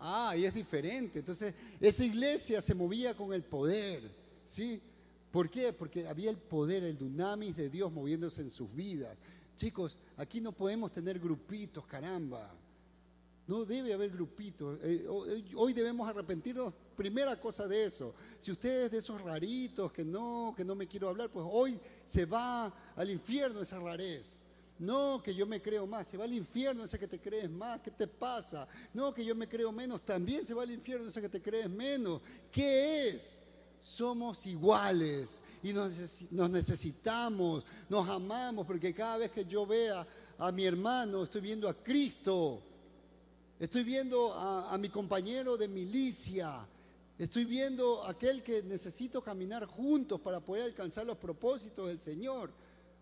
Ah, y es diferente. Entonces, esa iglesia se movía con el poder, ¿sí? ¿Por qué? Porque había el poder, el dunamis de Dios moviéndose en sus vidas. Chicos, aquí no podemos tener grupitos, caramba. No debe haber grupitos. Eh, eh, hoy debemos arrepentirnos, primera cosa de eso. Si usted es de esos raritos que no, que no me quiero hablar, pues hoy se va al infierno esa rarez. No, que yo me creo más, se va al infierno ese que te crees más, ¿qué te pasa? No, que yo me creo menos, también se va al infierno ese que te crees menos. ¿Qué es? Somos iguales y nos, necesitamos, nos amamos, porque cada vez que yo vea a mi hermano, estoy viendo a Cristo, estoy viendo a, a mi compañero de milicia, estoy viendo a aquel que necesito caminar juntos para poder alcanzar los propósitos del Señor.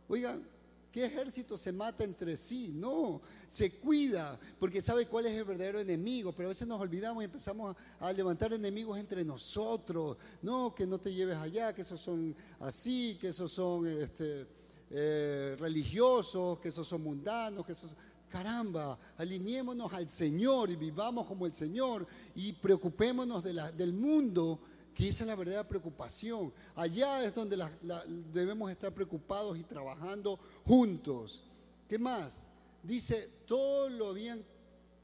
Oigan, ¿Qué ejército se mata entre sí? No, se cuida porque sabe cuál es el verdadero enemigo, pero a veces nos olvidamos y empezamos a, levantar enemigos entre nosotros. No, que no te lleves allá, que esos son así, que esos son este, eh, religiosos, que esos son mundanos, que esos... Caramba, alineémonos al Señor y vivamos como el Señor y preocupémonos del mundo que esa es la verdadera preocupación. Allá es donde debemos estar preocupados y trabajando juntos. ¿Qué más? Dice, todos lo habían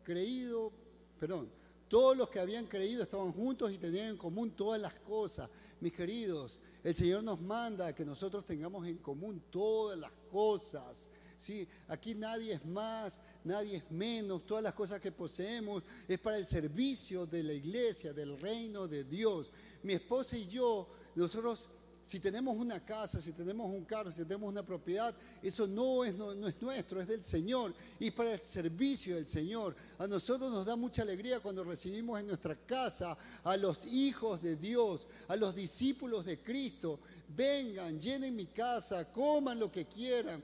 creído, perdón, todos los que habían creído estaban juntos y tenían en común todas las cosas. Mis queridos, el Señor nos manda que nosotros tengamos en común todas las cosas. ¿sí? Aquí nadie es más, nadie es menos, todas las cosas que poseemos es para el servicio de la iglesia, del reino de Dios mi esposa y yo, nosotros Si tenemos una casa, si tenemos un carro, si tenemos una propiedad, eso no es, no, es nuestro, es del Señor y para el servicio del Señor. A nosotros nos da mucha alegría cuando recibimos en nuestra casa a los hijos de Dios, a los discípulos de Cristo. Vengan, llenen mi casa, coman lo que quieran,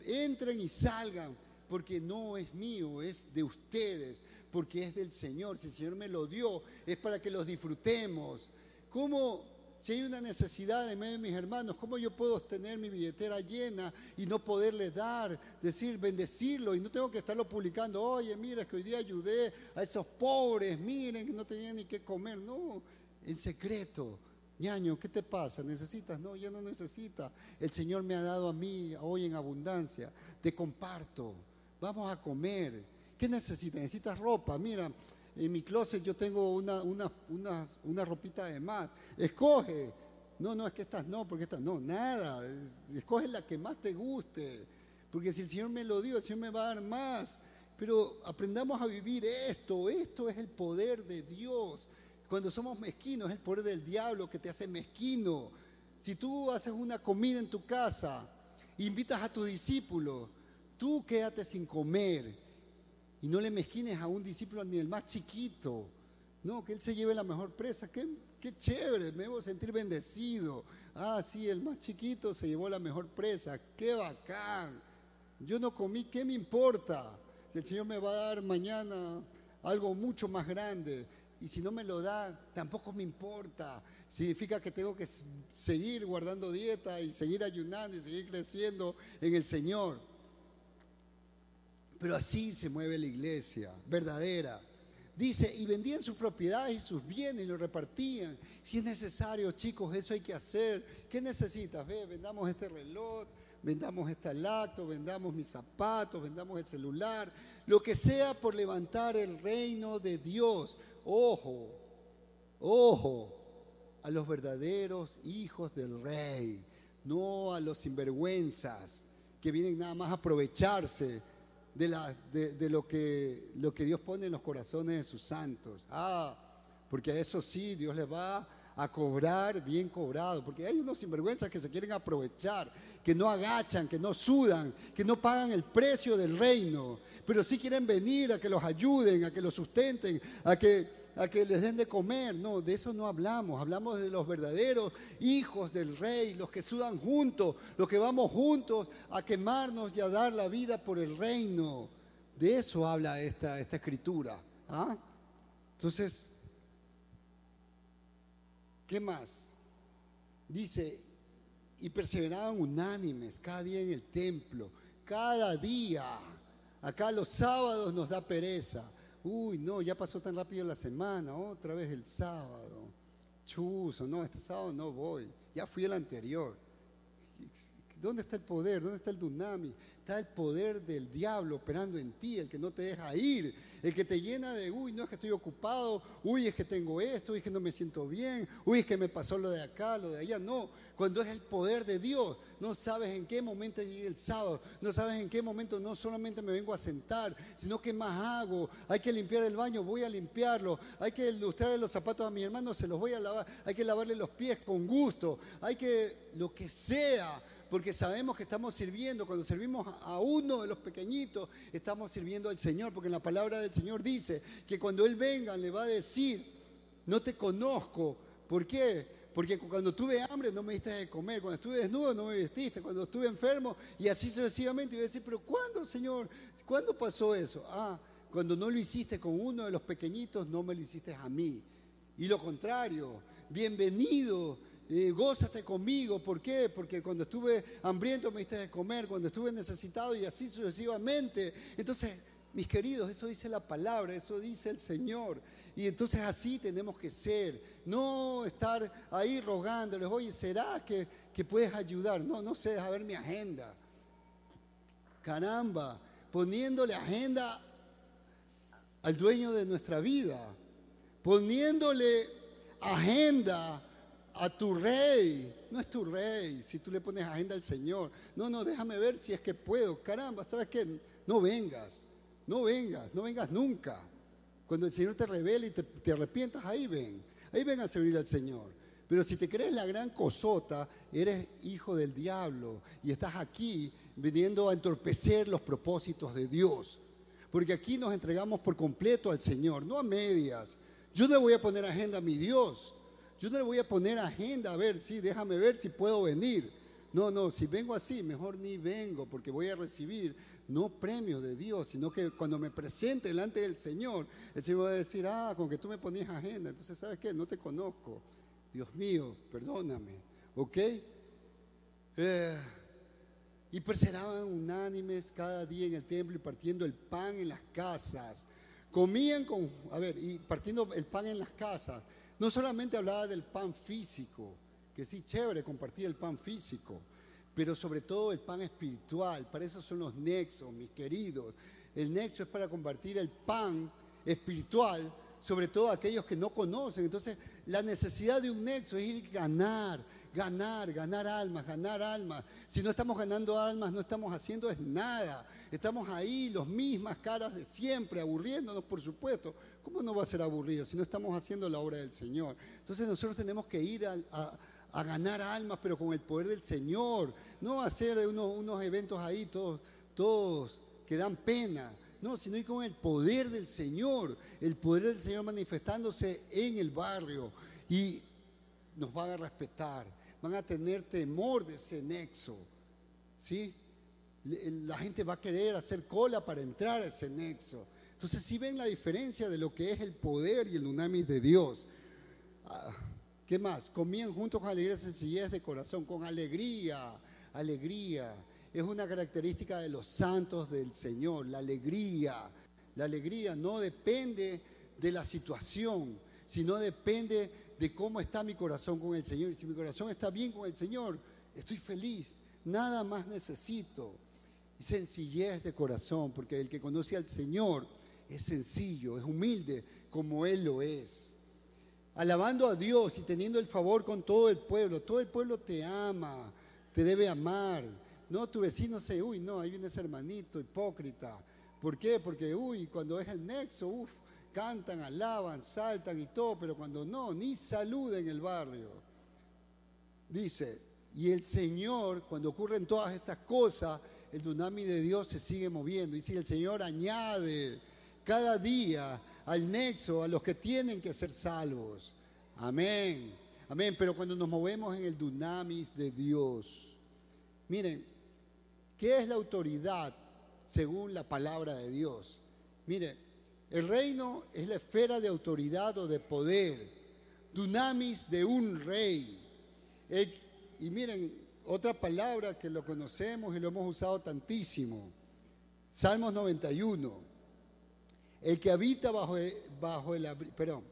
entren y salgan, porque no es mío, es de ustedes, porque es del Señor. Si el Señor me lo dio, es para que los disfrutemos. ¿Cómo? Si hay una necesidad en medio de mis hermanos, ¿cómo yo puedo tener mi billetera llena y no poderle dar, decir, bendecirlo y no tengo que estarlo publicando? Oye, mira, que hoy día ayudé a esos pobres, miren que no tenían ni qué comer. No, en secreto. ñaño, ¿qué te pasa? ¿Necesitas? No, ya no necesita. El Señor me ha dado a mí hoy en abundancia. Te comparto. Vamos a comer. ¿Qué necesitas? ¿Necesitas ropa? Mira, en mi closet yo tengo una, una, una, una ropita de más. Escoge. No, no, es que estas no, porque estas no, nada. Escoge la que más te guste. Porque si el Señor me lo dio, el Señor me va a dar más. Pero aprendamos a vivir esto. Esto es el poder de Dios. Cuando somos mezquinos, es el poder del diablo que te hace mezquino. Si tú haces una comida en tu casa, invitas a tus discípulos, tú quédate sin comer y no le mezquines a un discípulo ni el más chiquito. No, que él se lleve la mejor presa. Qué, qué chévere, me debo sentir bendecido. Ah, sí, el más chiquito se llevó la mejor presa. Qué bacán. Yo no comí, ¿qué me importa? Si el Señor me va a dar mañana algo mucho más grande. Y si no me lo da, tampoco me importa. Significa que tengo que seguir guardando dieta y seguir ayunando y seguir creciendo en el Señor. Pero así se mueve la iglesia verdadera. Dice, y vendían sus propiedades y sus bienes y lo repartían. Si es necesario, chicos, eso hay que hacer. ¿Qué necesitas? Ve, vendamos este reloj, vendamos este lacto, vendamos mis zapatos, vendamos el celular, lo que sea por levantar el reino de Dios. Ojo, ojo, a los verdaderos hijos del rey, no a los sinvergüenzas que vienen nada más a aprovecharse de, la, de, lo, que, lo que Dios pone en los corazones de sus santos. Ah, porque a eso sí, Dios les va a cobrar bien cobrado, porque hay unos sinvergüenzas que se quieren aprovechar, que no agachan, que no sudan, que no pagan el precio del reino, pero sí quieren venir a que los ayuden, a que los sustenten, a que a que les den de comer. No, de eso no hablamos. Hablamos de los verdaderos hijos del rey, los que sudan juntos, los que vamos juntos a quemarnos y a dar la vida por el reino. De eso habla esta, esta escritura. ¿ah? Entonces, ¿qué más? Dice, y perseveraban unánimes cada día en el templo, cada día. Acá los sábados nos da pereza Uy, no, ya pasó tan rápido la semana, otra vez el sábado. Chuzo, no, este sábado no voy. Ya fui el anterior. ¿Dónde está el poder? ¿Dónde está el dunami? Está el poder del diablo operando en ti, el que no te deja ir, el que te llena de, uy, no es que estoy ocupado, uy, es que tengo esto, uy, es que no me siento bien, uy, es que me pasó lo de acá, lo de allá. No, cuando es el poder de Dios, no sabes en qué momento llegue el sábado, no sabes en qué momento no solamente me vengo a sentar, sino que más hago. Hay que limpiar el baño, voy a limpiarlo. Hay que ilustrar los zapatos a mi hermano, se los voy a lavar. Hay que lavarle los pies con gusto. Hay que lo que sea porque sabemos que estamos sirviendo, cuando servimos a uno de los pequeñitos, estamos sirviendo al Señor, porque la palabra del Señor dice que cuando Él venga le va a decir, no te conozco. ¿Por qué? Porque cuando tuve hambre no me diste de comer, cuando estuve desnudo no me vestiste, cuando estuve enfermo y así sucesivamente. Y voy a decir, pero ¿cuándo, Señor? ¿Cuándo pasó eso? Ah, cuando no lo hiciste con uno de los pequeñitos, no me lo hiciste a mí. Y lo contrario, bienvenido, eh, gózate conmigo. ¿Por qué? Porque cuando estuve hambriento me diste de comer, cuando estuve necesitado y así sucesivamente. Entonces, mis queridos, eso dice la palabra, eso dice el Señor. Y entonces así tenemos que ser, no estar ahí rogándoles, oye, ¿será que, que puedes ayudar? No, no sé, a ver mi agenda. Caramba, poniéndole agenda al dueño de nuestra vida, poniéndole agenda a tu rey. No es tu rey si tú le pones agenda al Señor. No, no, déjame ver si es que puedo. Caramba, ¿sabes qué? No vengas, no vengas, no vengas nunca. Cuando el Señor te revele y te, arrepientas, ahí ven. Ahí ven a servir al Señor. Pero si te crees la gran cosota, eres hijo del diablo y estás aquí viniendo a entorpecer los propósitos de Dios. Porque aquí nos entregamos por completo al Señor, no a medias. Yo no le voy a poner agenda a mi Dios. Yo no le voy a poner agenda a ver, sí, déjame ver si puedo venir. No, no, si vengo así, mejor ni vengo porque voy a recibir no premio de Dios, sino que cuando me presente delante del Señor, el Señor va a decir, ah, con que tú me ponías agenda, entonces, ¿sabes qué? No te conozco. Dios mío, perdóname, ¿ok? Eh, y perseveraban unánimes cada día en el templo y partiendo el pan en las casas. Comían con, a ver, y partiendo el pan en las casas. No solamente hablaba del pan físico, que sí, chévere compartir el pan físico, pero sobre todo el pan espiritual. Para eso son los nexos, mis queridos. El nexo es para compartir el pan espiritual sobre todo aquellos que no conocen. Entonces, la necesidad de un nexo es ir ganar, ganar, ganar almas, ganar almas. Si no estamos ganando almas, no estamos haciendo nada. Estamos ahí, los mismas caras de siempre, aburriéndonos, por supuesto. ¿Cómo no va a ser aburrido si no estamos haciendo la obra del Señor? Entonces nosotros tenemos que ir a, ganar almas, pero con el poder del Señor. No hacer unos, unos eventos ahí todos, todos que dan pena no, sino con el poder del Señor, el poder del Señor manifestándose en el barrio y nos van a respetar, van a tener temor de ese nexo, ¿sí? La gente va a querer hacer cola para entrar a ese nexo. Entonces, si ven la diferencia de lo que es el poder y el unamis de Dios. Ah, ¿Qué más? Comían juntos con alegría y sencillez de corazón, con alegría, alegría es una característica de los santos del Señor, la alegría. La alegría no depende de la situación, sino depende de cómo está mi corazón con el Señor. Y si mi corazón está bien con el Señor, estoy feliz, nada más necesito. Y sencillez de corazón, porque el que conoce al Señor es sencillo, es humilde, como Él lo es. Alabando a Dios y teniendo el favor con todo el pueblo. Todo el pueblo te ama, te debe amar no, tu vecino se, uy, no, ahí viene ese hermanito hipócrita. ¿Por qué? Porque, uy, cuando es el nexo, uff, cantan, alaban, saltan y todo, pero cuando no, ni saluda en el barrio. Dice, y el Señor, cuando ocurren todas estas cosas, el tsunami de Dios se sigue moviendo. Y si el Señor añade cada día al nexo a los que tienen que ser salvos. Amén. Amén. Pero cuando nos movemos en el dunamis de Dios, miren, ¿Qué es la autoridad según la palabra de Dios? Mire, el reino es la esfera de autoridad o de poder, dunamis de un rey. y miren, otra palabra que lo conocemos y lo hemos usado tantísimo, Salmos 91, el que habita bajo el, perdón,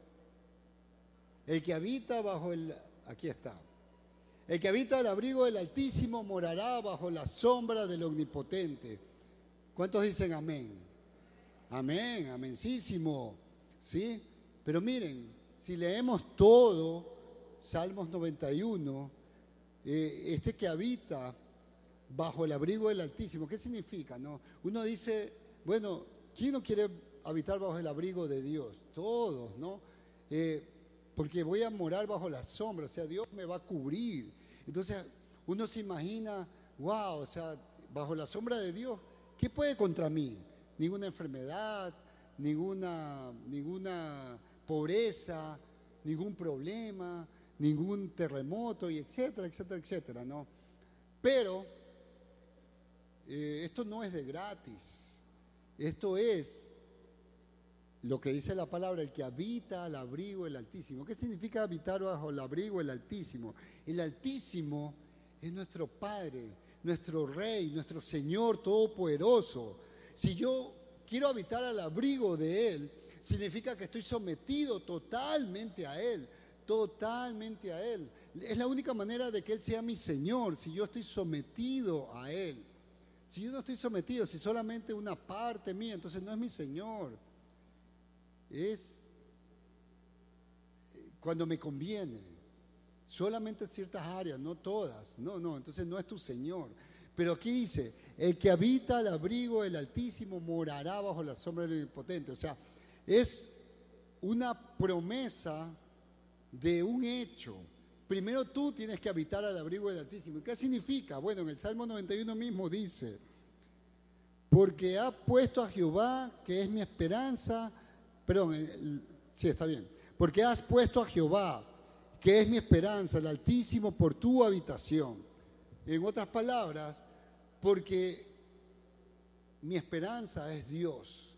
el que habita bajo el, aquí está, el que habita el abrigo del Altísimo morará bajo la sombra del Omnipotente. ¿Cuántos dicen amén? Amén, amencísimo. ¿Sí? Pero miren, si leemos todo, Salmos 91, eh, este que habita bajo el abrigo del Altísimo, ¿qué significa? No? Uno dice, bueno, ¿quién no quiere habitar bajo el abrigo de Dios? Todos, ¿no? Eh, porque voy a morar bajo la sombra, o sea, Dios me va a cubrir. Entonces uno se imagina, wow, o sea, bajo la sombra de Dios, ¿qué puede contra mí? Ninguna enfermedad, ninguna, ninguna pobreza, ningún problema, ningún terremoto, y etcétera, etcétera, etcétera, ¿no? Pero eh, esto no es de gratis, esto es lo que dice la palabra, el que habita al abrigo del Altísimo. ¿Qué significa habitar bajo el abrigo del Altísimo? El Altísimo es nuestro Padre, nuestro Rey, nuestro Señor Todopoderoso. Si yo quiero habitar al abrigo de Él, significa que estoy sometido totalmente a Él, totalmente a Él. Es la única manera de que Él sea mi Señor, si yo estoy sometido a Él. Si yo no estoy sometido, si solamente una parte mía, entonces no es mi Señor es eh, cuando me conviene. Solamente ciertas áreas, no todas. No, no, entonces no es tu Señor. Pero aquí dice, el que habita al abrigo del Altísimo morará bajo la sombra del Impotente. O sea, es una promesa de un hecho. Primero tú tienes que habitar al abrigo del Altísimo. ¿Qué significa? Bueno, en el Salmo 91 mismo dice, porque ha puesto a Jehová, que es mi esperanza, perdón, sí está bien, porque has puesto a Jehová, que es mi esperanza, el Altísimo, por tu habitación. En otras palabras, porque mi esperanza es Dios.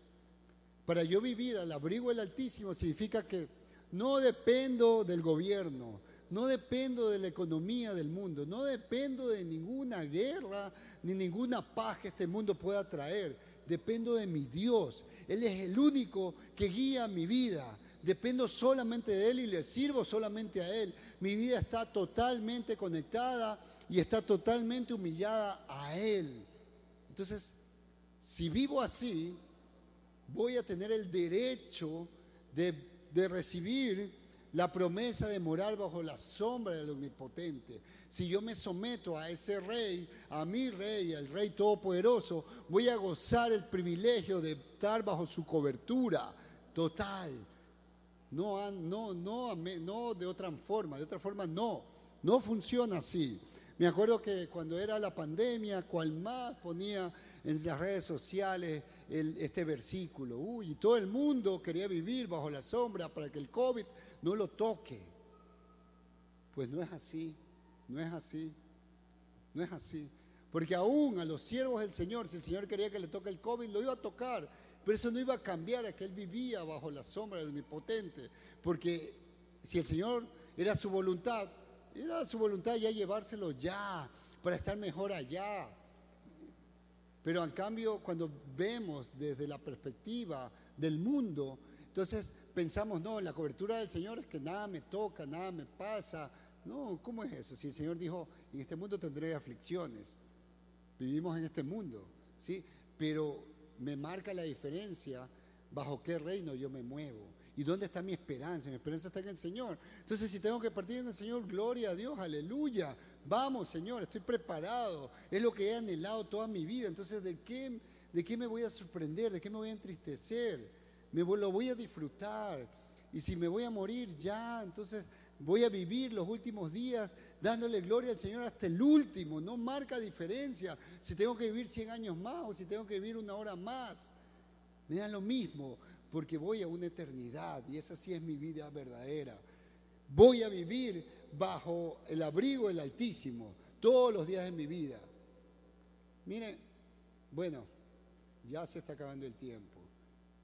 Para yo vivir al abrigo del Altísimo significa que no dependo del gobierno, no dependo de la economía del mundo, no dependo de ninguna guerra ni ninguna paz que este mundo pueda traer. Dependo de mi Dios. Él es el único que guía mi vida. Dependo solamente de Él y le sirvo solamente a Él. Mi vida está totalmente conectada y está totalmente humillada a Él. Entonces, si vivo así, voy a tener el derecho de, de recibir la promesa de morar bajo la sombra del Omnipotente. Si yo me someto a ese rey, a mi rey, al rey todopoderoso, voy a gozar el privilegio de estar bajo su cobertura total. No, no, no, de otra forma, de otra forma no, no funciona así. Me acuerdo que cuando era la pandemia, cual más ponía en las redes sociales este versículo. Uy, y todo el mundo quería vivir bajo la sombra para que el COVID no lo toque. Pues no es así, no es así, no es así. Porque aún a los siervos del Señor, si el Señor quería que le toque el COVID, lo iba a tocar. Pero eso no iba a cambiar a que él vivía bajo la sombra del Omnipotente. Porque si el Señor era su voluntad, era su voluntad ya llevárselo ya, para estar mejor allá. Pero en cambio, cuando vemos desde la perspectiva del mundo, entonces pensamos, no, la cobertura del Señor es que nada me toca, nada me pasa. No, ¿cómo es eso? Si el Señor dijo, en este mundo tendré aflicciones, vivimos en este mundo, ¿sí? Pero me marca la diferencia bajo qué reino yo me muevo. ¿Y dónde está mi esperanza? Mi esperanza está en el Señor. Entonces, si tengo que partir en el Señor, gloria a Dios, aleluya. Vamos, Señor, estoy preparado. Es lo que he anhelado toda mi vida. Entonces, ¿de qué, de qué me voy a sorprender? ¿De qué me voy a entristecer? me lo voy a disfrutar. Y si me voy a morir ya, entonces voy a vivir los últimos días dándole gloria al Señor hasta el último. No marca diferencia si tengo que vivir 100 años más o si tengo que vivir una hora más. Me da lo mismo porque voy a una eternidad y esa sí es mi vida verdadera. Voy a vivir bajo el abrigo del Altísimo todos los días de mi vida. Mire, bueno, ya se está acabando el tiempo.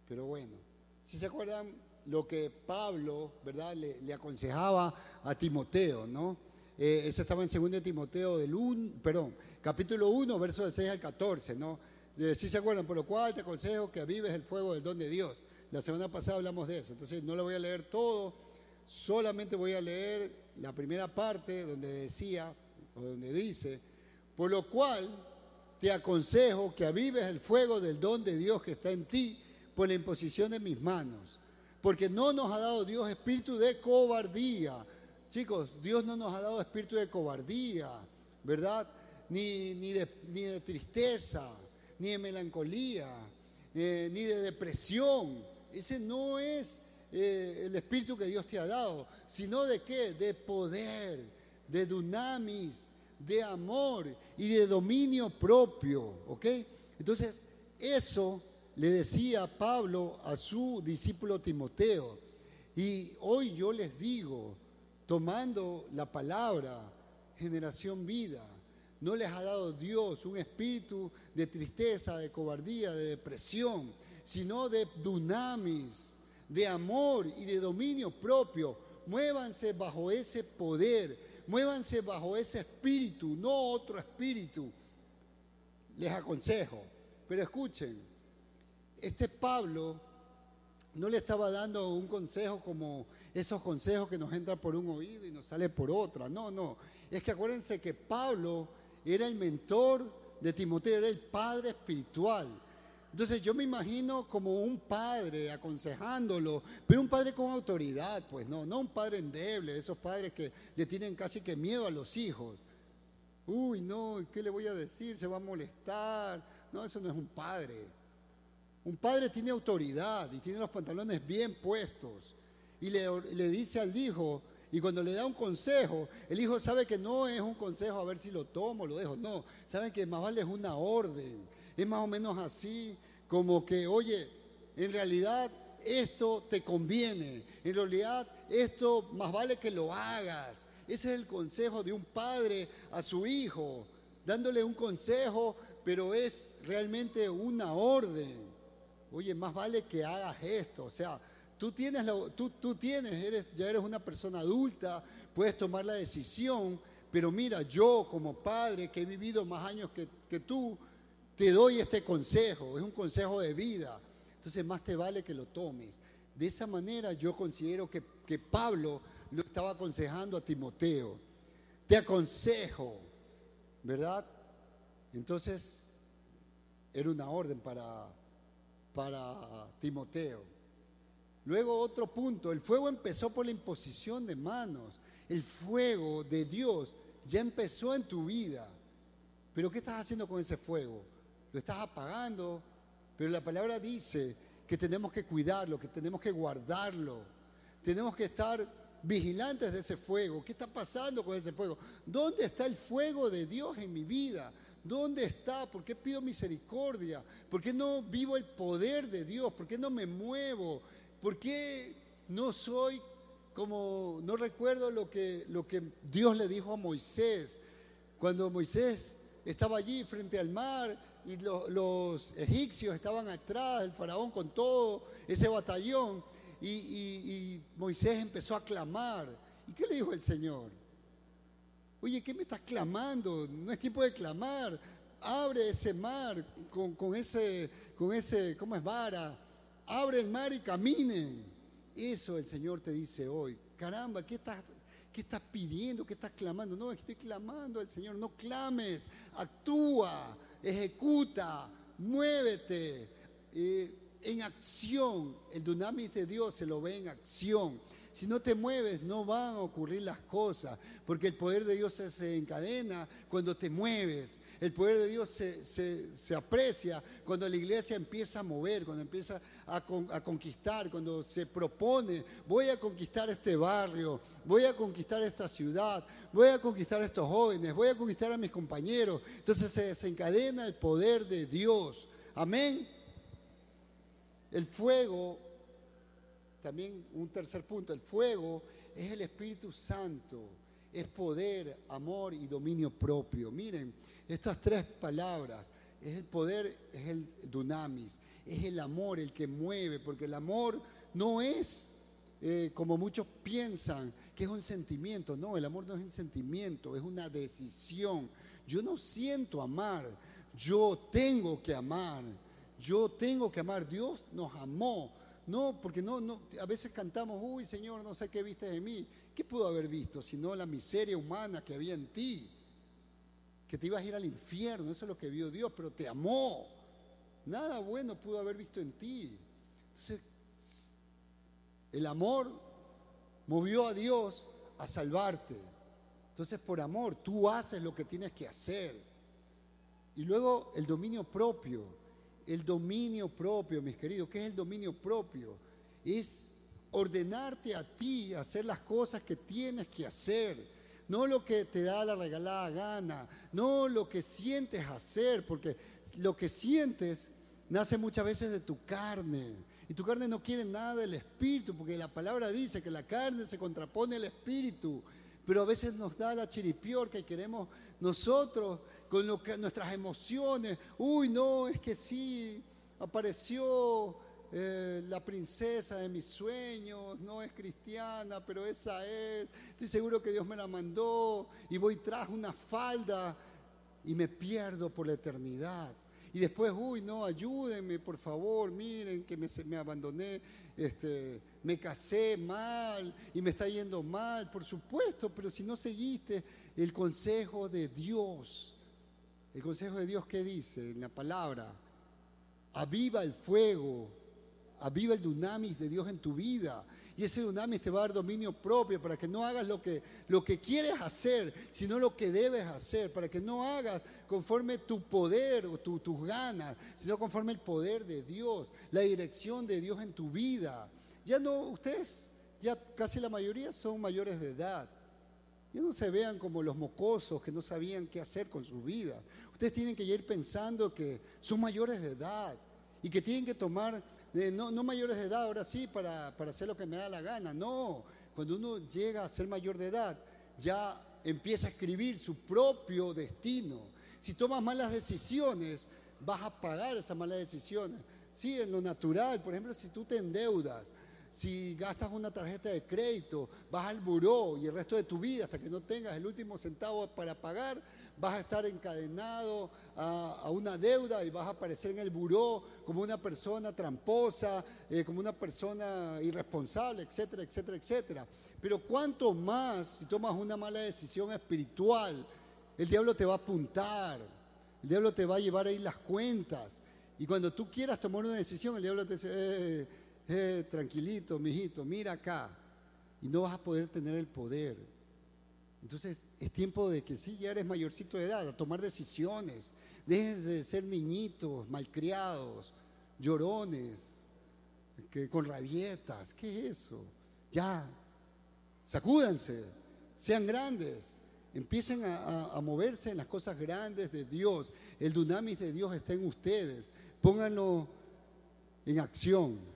Pero bueno, si se acuerdan lo que Pablo, ¿verdad?, le, aconsejaba a Timoteo, ¿no? Eh, eso estaba en 2 Timoteo del 1, perdón, capítulo 1, verso del 6 al 14, ¿no? Eh, si se acuerdan, por lo cual te aconsejo que avives el fuego del don de Dios. La semana pasada hablamos de eso, entonces no lo voy a leer todo, solamente voy a leer la primera parte donde decía, o donde dice, por lo cual te aconsejo que avives el fuego del don de Dios que está en ti por la imposición de mis manos. Porque no nos ha dado Dios espíritu de cobardía. Chicos, Dios no nos ha dado espíritu de cobardía, ¿verdad? Ni, ni, de, tristeza, ni de melancolía, eh, ni de depresión. Ese no es eh, el espíritu que Dios te ha dado, sino de qué? De poder, de dunamis, de amor y de dominio propio, ¿ok? Entonces, eso le decía Pablo a su discípulo Timoteo. Y hoy yo les digo, tomando la palabra, generación vida, no les ha dado Dios un espíritu de tristeza, de cobardía, de depresión, sino de dunamis, de amor y de dominio propio. Muévanse bajo ese poder, muévanse bajo ese espíritu, no otro espíritu. Les aconsejo, pero escuchen, este Pablo no le estaba dando un consejo como esos consejos que nos entran por un oído y nos sale por otra. No, no. Es que acuérdense que Pablo era el mentor de Timoteo, era el padre espiritual. Entonces yo me imagino como un padre aconsejándolo, pero un padre con autoridad, pues no, no un padre endeble, esos padres que le tienen casi que miedo a los hijos. Uy, no, ¿qué le voy a decir? Se va a molestar. No, eso no es un padre. Un padre tiene autoridad y tiene los pantalones bien puestos y le, dice al hijo, Y cuando le da un consejo, el hijo sabe que no es un consejo a ver si lo tomo lo dejo. No, saben que más vale es una orden. Es más o menos así como que, oye, en realidad esto te conviene. En realidad esto más vale que lo hagas. Ese es el consejo de un padre a su hijo, dándole un consejo, pero es realmente una orden. Oye, más vale que hagas esto. O sea, tú tienes, tú, tú tienes eres, ya eres una persona adulta, puedes tomar la decisión, pero mira, yo como padre que he vivido más años que, que tú, te doy este consejo, es un consejo de vida. Entonces más te vale que lo tomes. De esa manera yo considero que, que Pablo lo estaba aconsejando a Timoteo. Te aconsejo, ¿verdad? Entonces, era una orden para, para Timoteo. Luego otro punto, el fuego empezó por la imposición de manos. El fuego de Dios ya empezó en tu vida. Pero ¿qué estás haciendo con ese fuego? Lo estás apagando. Pero la palabra dice que tenemos que cuidarlo, que tenemos que guardarlo. Tenemos que estar vigilantes de ese fuego. ¿Qué está pasando con ese fuego? ¿Dónde está el fuego de Dios en mi vida? ¿Dónde está? ¿Por qué pido misericordia? ¿Por qué no vivo el poder de Dios? ¿Por qué no me muevo? ¿Por qué no soy como, no recuerdo lo que, lo que Dios le dijo a Moisés? Cuando Moisés estaba allí frente al mar y los egipcios estaban atrás, el faraón con todo ese batallón y, Moisés empezó a clamar. ¿Y qué le dijo el Señor? Oye, ¿qué me estás clamando? No es tiempo de clamar. Abre ese mar con, ese, con ese, ¿cómo es vara? Abre el mar y caminen. Eso el Señor te dice hoy. Caramba, ¿qué estás, qué estás pidiendo? ¿Qué estás clamando? No, estoy clamando al Señor. No clames, actúa, ejecuta, muévete. Eh, en acción. El dunamis de Dios se lo ve en acción. Si no te mueves, no van a ocurrir las cosas, porque el poder de Dios se, encadena cuando te mueves. El poder de Dios se, aprecia cuando la iglesia empieza a mover, cuando empieza a, a, conquistar, cuando se propone, voy a conquistar este barrio, voy a conquistar esta ciudad, voy a conquistar a estos jóvenes, voy a conquistar a mis compañeros. Entonces se desencadena el poder de Dios. Amén. El fuego, también un tercer punto, el fuego es el Espíritu Santo, es poder, amor y dominio propio. Miren, estas tres palabras, es el poder, es el dunamis, es el amor el que mueve, porque el amor no es eh, como muchos piensan que es un sentimiento, no, el amor no es un sentimiento, es una decisión. Yo no siento amar, yo tengo que amar. Yo tengo que amar. Dios nos amó. No, porque no, no, a veces cantamos, uy Señor, no sé qué viste de mí. ¿Qué pudo haber visto? Sino la miseria humana que había en ti. Que te ibas a ir al infierno, eso es lo que vio Dios, pero te amó. Nada bueno pudo haber visto en ti. Entonces, el amor movió a Dios a salvarte. Entonces, por amor, tú haces lo que tienes que hacer. Y luego el dominio propio el dominio propio, mis queridos. ¿Qué es el dominio propio? Es ordenarte a ti hacer las cosas que tienes que hacer, no lo que te da la regalada gana, no lo que sientes hacer, porque lo que sientes nace muchas veces de tu carne. Y tu carne no quiere nada del espíritu, porque la palabra dice que la carne se contrapone al espíritu, pero a veces nos da la chiripiorca y queremos nosotros con lo que, nuestras emociones. Uy, no, es que sí, apareció eh, la princesa de mis sueños, no es cristiana, pero esa es. Estoy seguro que Dios me la mandó y voy tras una falda y me pierdo por la eternidad. Y después, uy, no, ayúdenme, por favor, miren que me, me abandoné, este, me casé mal y me está yendo mal, por supuesto, pero si no seguiste el consejo de Dios, el consejo de Dios, ¿qué dice en la palabra? Aviva el fuego, aviva el dunamis de Dios en tu vida. Y ese dunamis te va a dar dominio propio para que no hagas lo que, lo que quieres hacer, sino lo que debes hacer, para que no hagas conforme tu poder o tus ganas, sino conforme el poder de Dios, la dirección de Dios en tu vida. Ya no, ustedes ya casi la mayoría son mayores de edad. Ya no se vean como los mocosos que no sabían qué hacer con su vida. Ustedes tienen que ir pensando que son mayores de edad y que tienen que tomar, eh, no, no, mayores de edad ahora sí para, para hacer lo que me da la gana. No, cuando uno llega a ser mayor de edad, ya empieza a escribir su propio destino. Si tomas malas decisiones, vas a pagar esas malas decisiones. Sí, en lo natural, por ejemplo, si tú te endeudas, si gastas una tarjeta de crédito, vas al buró y el resto de tu vida, hasta que no tengas el último centavo para pagar, vas a estar encadenado a, una deuda y vas a aparecer en el buró como una persona tramposa, eh, como una persona irresponsable, etcétera, etcétera, etcétera. Pero cuánto más si tomas una mala decisión espiritual, el diablo te va a apuntar, el diablo te va a llevar ahí las cuentas. Y cuando tú quieras tomar una decisión, el diablo te dice, eh, eh, tranquilito, mijito, mira acá. Y no vas a poder tener el poder. Entonces es tiempo de que sí, ya eres mayorcito de edad, a tomar decisiones. Dejes de ser niñitos, malcriados, llorones, que, con rabietas. ¿Qué es eso? Ya, sacúdanse, sean grandes, empiecen a, a, moverse en las cosas grandes de Dios. El dunamis de Dios está en ustedes. Pónganlo en acción.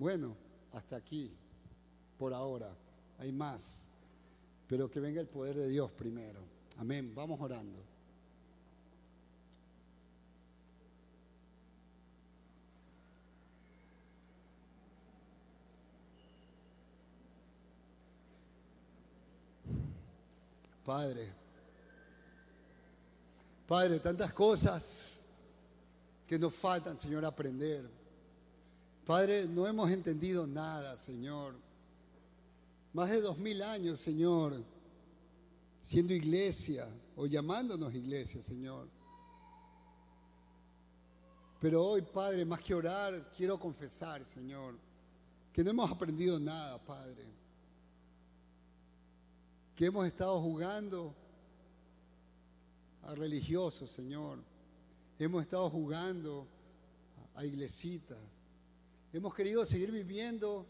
Bueno, hasta aquí, por ahora. Hay más. Pero que venga el poder de Dios primero. Amén. Vamos orando. Padre, Padre, tantas cosas que nos faltan, Señor, aprender. Padre, no hemos entendido nada, Señor. Más de dos mil años, Señor, siendo iglesia o llamándonos iglesia, Señor. Pero hoy, Padre, más que orar, quiero confesar, Señor, que no hemos aprendido nada, Padre. Que hemos estado jugando a religiosos, Señor. Hemos estado jugando a iglesitas. Hemos querido seguir viviendo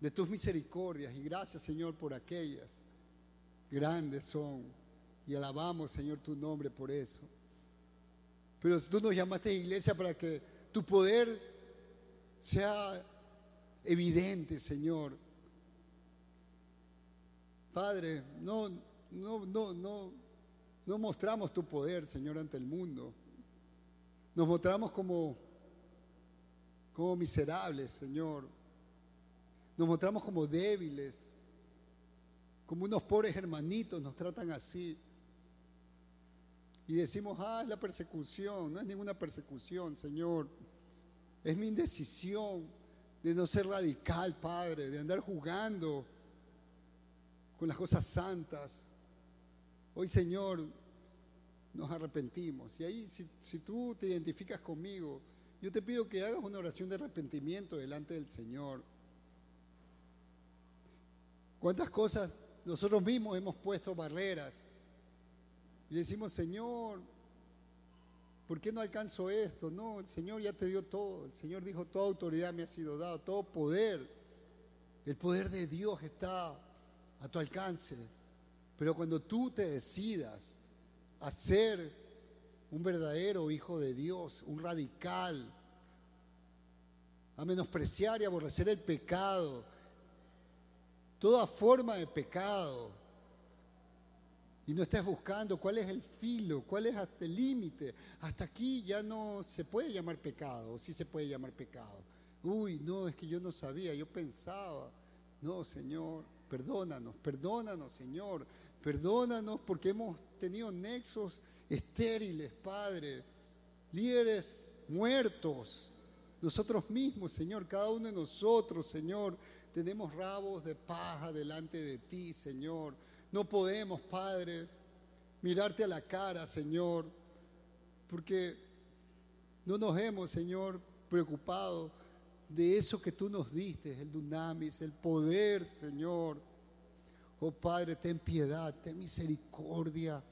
de tus misericordias y gracias Señor por aquellas. Grandes son y alabamos Señor tu nombre por eso. Pero tú nos llamaste iglesia para que tu poder sea evidente Señor. Padre, no, no, no, no mostramos tu poder Señor ante el mundo. Nos mostramos como como miserables, Señor. Nos mostramos como débiles, como unos pobres hermanitos nos tratan así. Y decimos, ah, es la persecución. No es ninguna persecución, Señor. Es mi indecisión de no ser radical, Padre, de andar jugando con las cosas santas. Hoy, Señor, nos arrepentimos. Y ahí, si, si tú te identificas conmigo, yo te pido que hagas una oración de arrepentimiento delante del Señor. ¿Cuántas cosas nosotros mismos hemos puesto barreras? Y decimos, Señor, ¿por qué no alcanzo esto? No, el Señor ya te dio todo. El Señor dijo, toda autoridad me ha sido dada, todo poder. El poder de Dios está a tu alcance. Pero cuando tú te decidas a ser un verdadero hijo de Dios, un radical, a menospreciar y aborrecer el pecado, toda forma de pecado, y no estés buscando cuál es el filo, cuál es hasta el límite. Hasta aquí ya no se puede llamar pecado, o sí se puede llamar pecado. Uy, no, es que yo no sabía, yo pensaba. No, Señor, perdónanos, perdónanos, Señor, perdónanos porque hemos tenido nexos estériles, Padre, líderes muertos, nosotros mismos, Señor, cada uno de nosotros, Señor, tenemos rabos de paja delante de ti, Señor. No podemos, Padre, mirarte a la cara, Señor, porque no nos hemos, Señor, preocupado de eso que tú nos diste, el dunamis, el poder, Señor. Oh Padre, ten piedad, ten misericordia.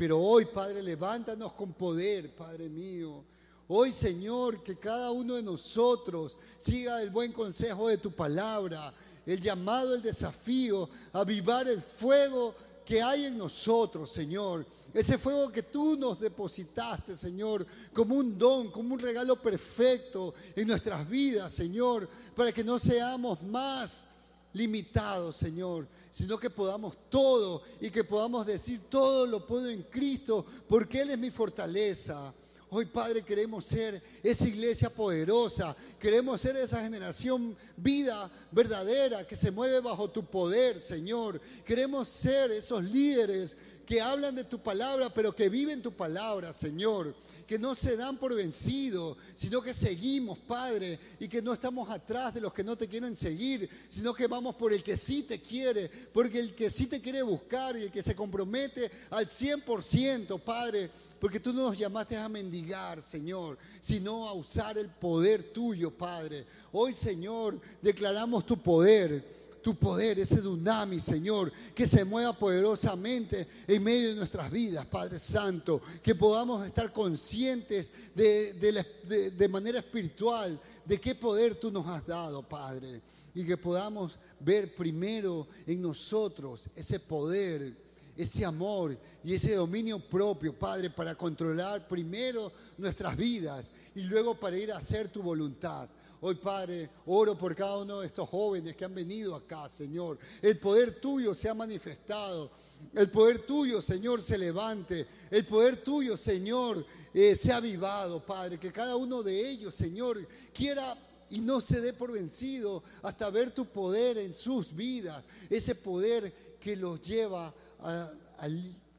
Pero hoy, Padre, levántanos con poder, Padre mío. Hoy, Señor, que cada uno de nosotros siga el buen consejo de tu palabra, el llamado, el desafío, avivar el fuego que hay en nosotros, Señor. Ese fuego que tú nos depositaste, Señor, como un don, como un regalo perfecto en nuestras vidas, Señor, para que no seamos más limitados, Señor, sino que podamos todo y que podamos decir todo lo puedo en Cristo, porque Él es mi fortaleza. Hoy, Padre, queremos ser esa iglesia poderosa, queremos ser esa generación vida verdadera que se mueve bajo tu poder, Señor. Queremos ser esos líderes que hablan de tu palabra, pero que viven tu palabra, Señor. Que no se dan por vencido, sino que seguimos, Padre, y que no estamos atrás de los que no te quieren seguir, sino que vamos por el que sí te quiere, porque el que sí te quiere buscar y el que se compromete al 100%, Padre porque tú no nos llamaste a mendigar, Señor, sino a usar el poder tuyo, Padre. Hoy, Señor, declaramos tu poder tu poder, ese tsunami, Señor, que se mueva poderosamente en medio de nuestras vidas, Padre Santo, que podamos estar conscientes de, de, manera espiritual de qué poder tú nos has dado, Padre, y que podamos ver primero en nosotros ese poder ese amor y ese dominio propio, Padre, para controlar primero nuestras vidas y luego para ir a hacer tu voluntad. Hoy, Padre, oro por cada uno de estos jóvenes que han venido acá, Señor. El poder tuyo se ha manifestado. El poder tuyo, Señor, se levante. El poder tuyo, Señor, eh, se ha avivado, Padre. Que cada uno de ellos, Señor, quiera y no se dé por vencido hasta ver tu poder en sus vidas. Ese poder que los lleva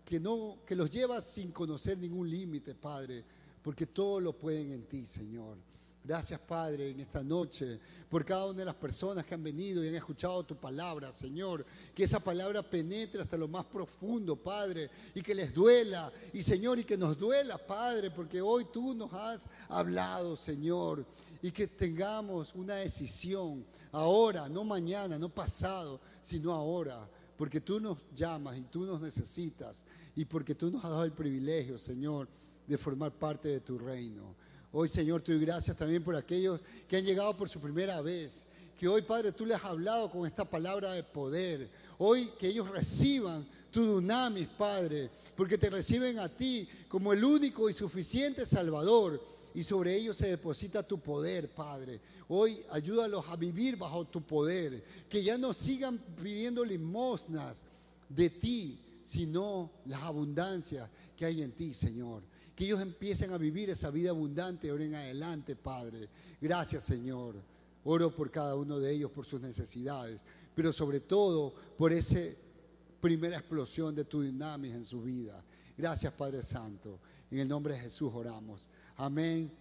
que, no, que los lleva sin conocer ningún límite, Padre, porque todo lo pueden en ti, Señor. Gracias, Padre, en esta noche, por cada una de las personas que han venido y han escuchado tu palabra, Señor. Que esa palabra penetre hasta lo más profundo, Padre, y que les duela. Y, Señor, y que nos duela, Padre, porque hoy tú nos has hablado, Señor. Y que tengamos una decisión ahora, no mañana, no pasado, sino ahora porque tú nos llamas y tú nos necesitas y porque tú nos has dado el privilegio, Señor, de formar parte de tu reino. Hoy, Señor, te doy gracias también por aquellos que han llegado por su primera vez. Que hoy, Padre, tú les has hablado con esta palabra de poder. Hoy que ellos reciban tu dunamis, Padre, porque te reciben a ti como el único y suficiente Salvador. Y sobre ellos se deposita tu poder, Padre. Hoy ayúdalos a vivir bajo tu poder, que ya no sigan pidiendo limosnas de ti, sino las abundancias que hay en ti, Señor. Que ellos empiecen a vivir esa vida abundante ahora en adelante, Padre. Gracias, Señor. Oro por cada uno de ellos, por sus necesidades, pero sobre todo por esa primera explosión de tu dinámica en su vida. Gracias, Padre Santo. En el nombre de Jesús oramos. Amén.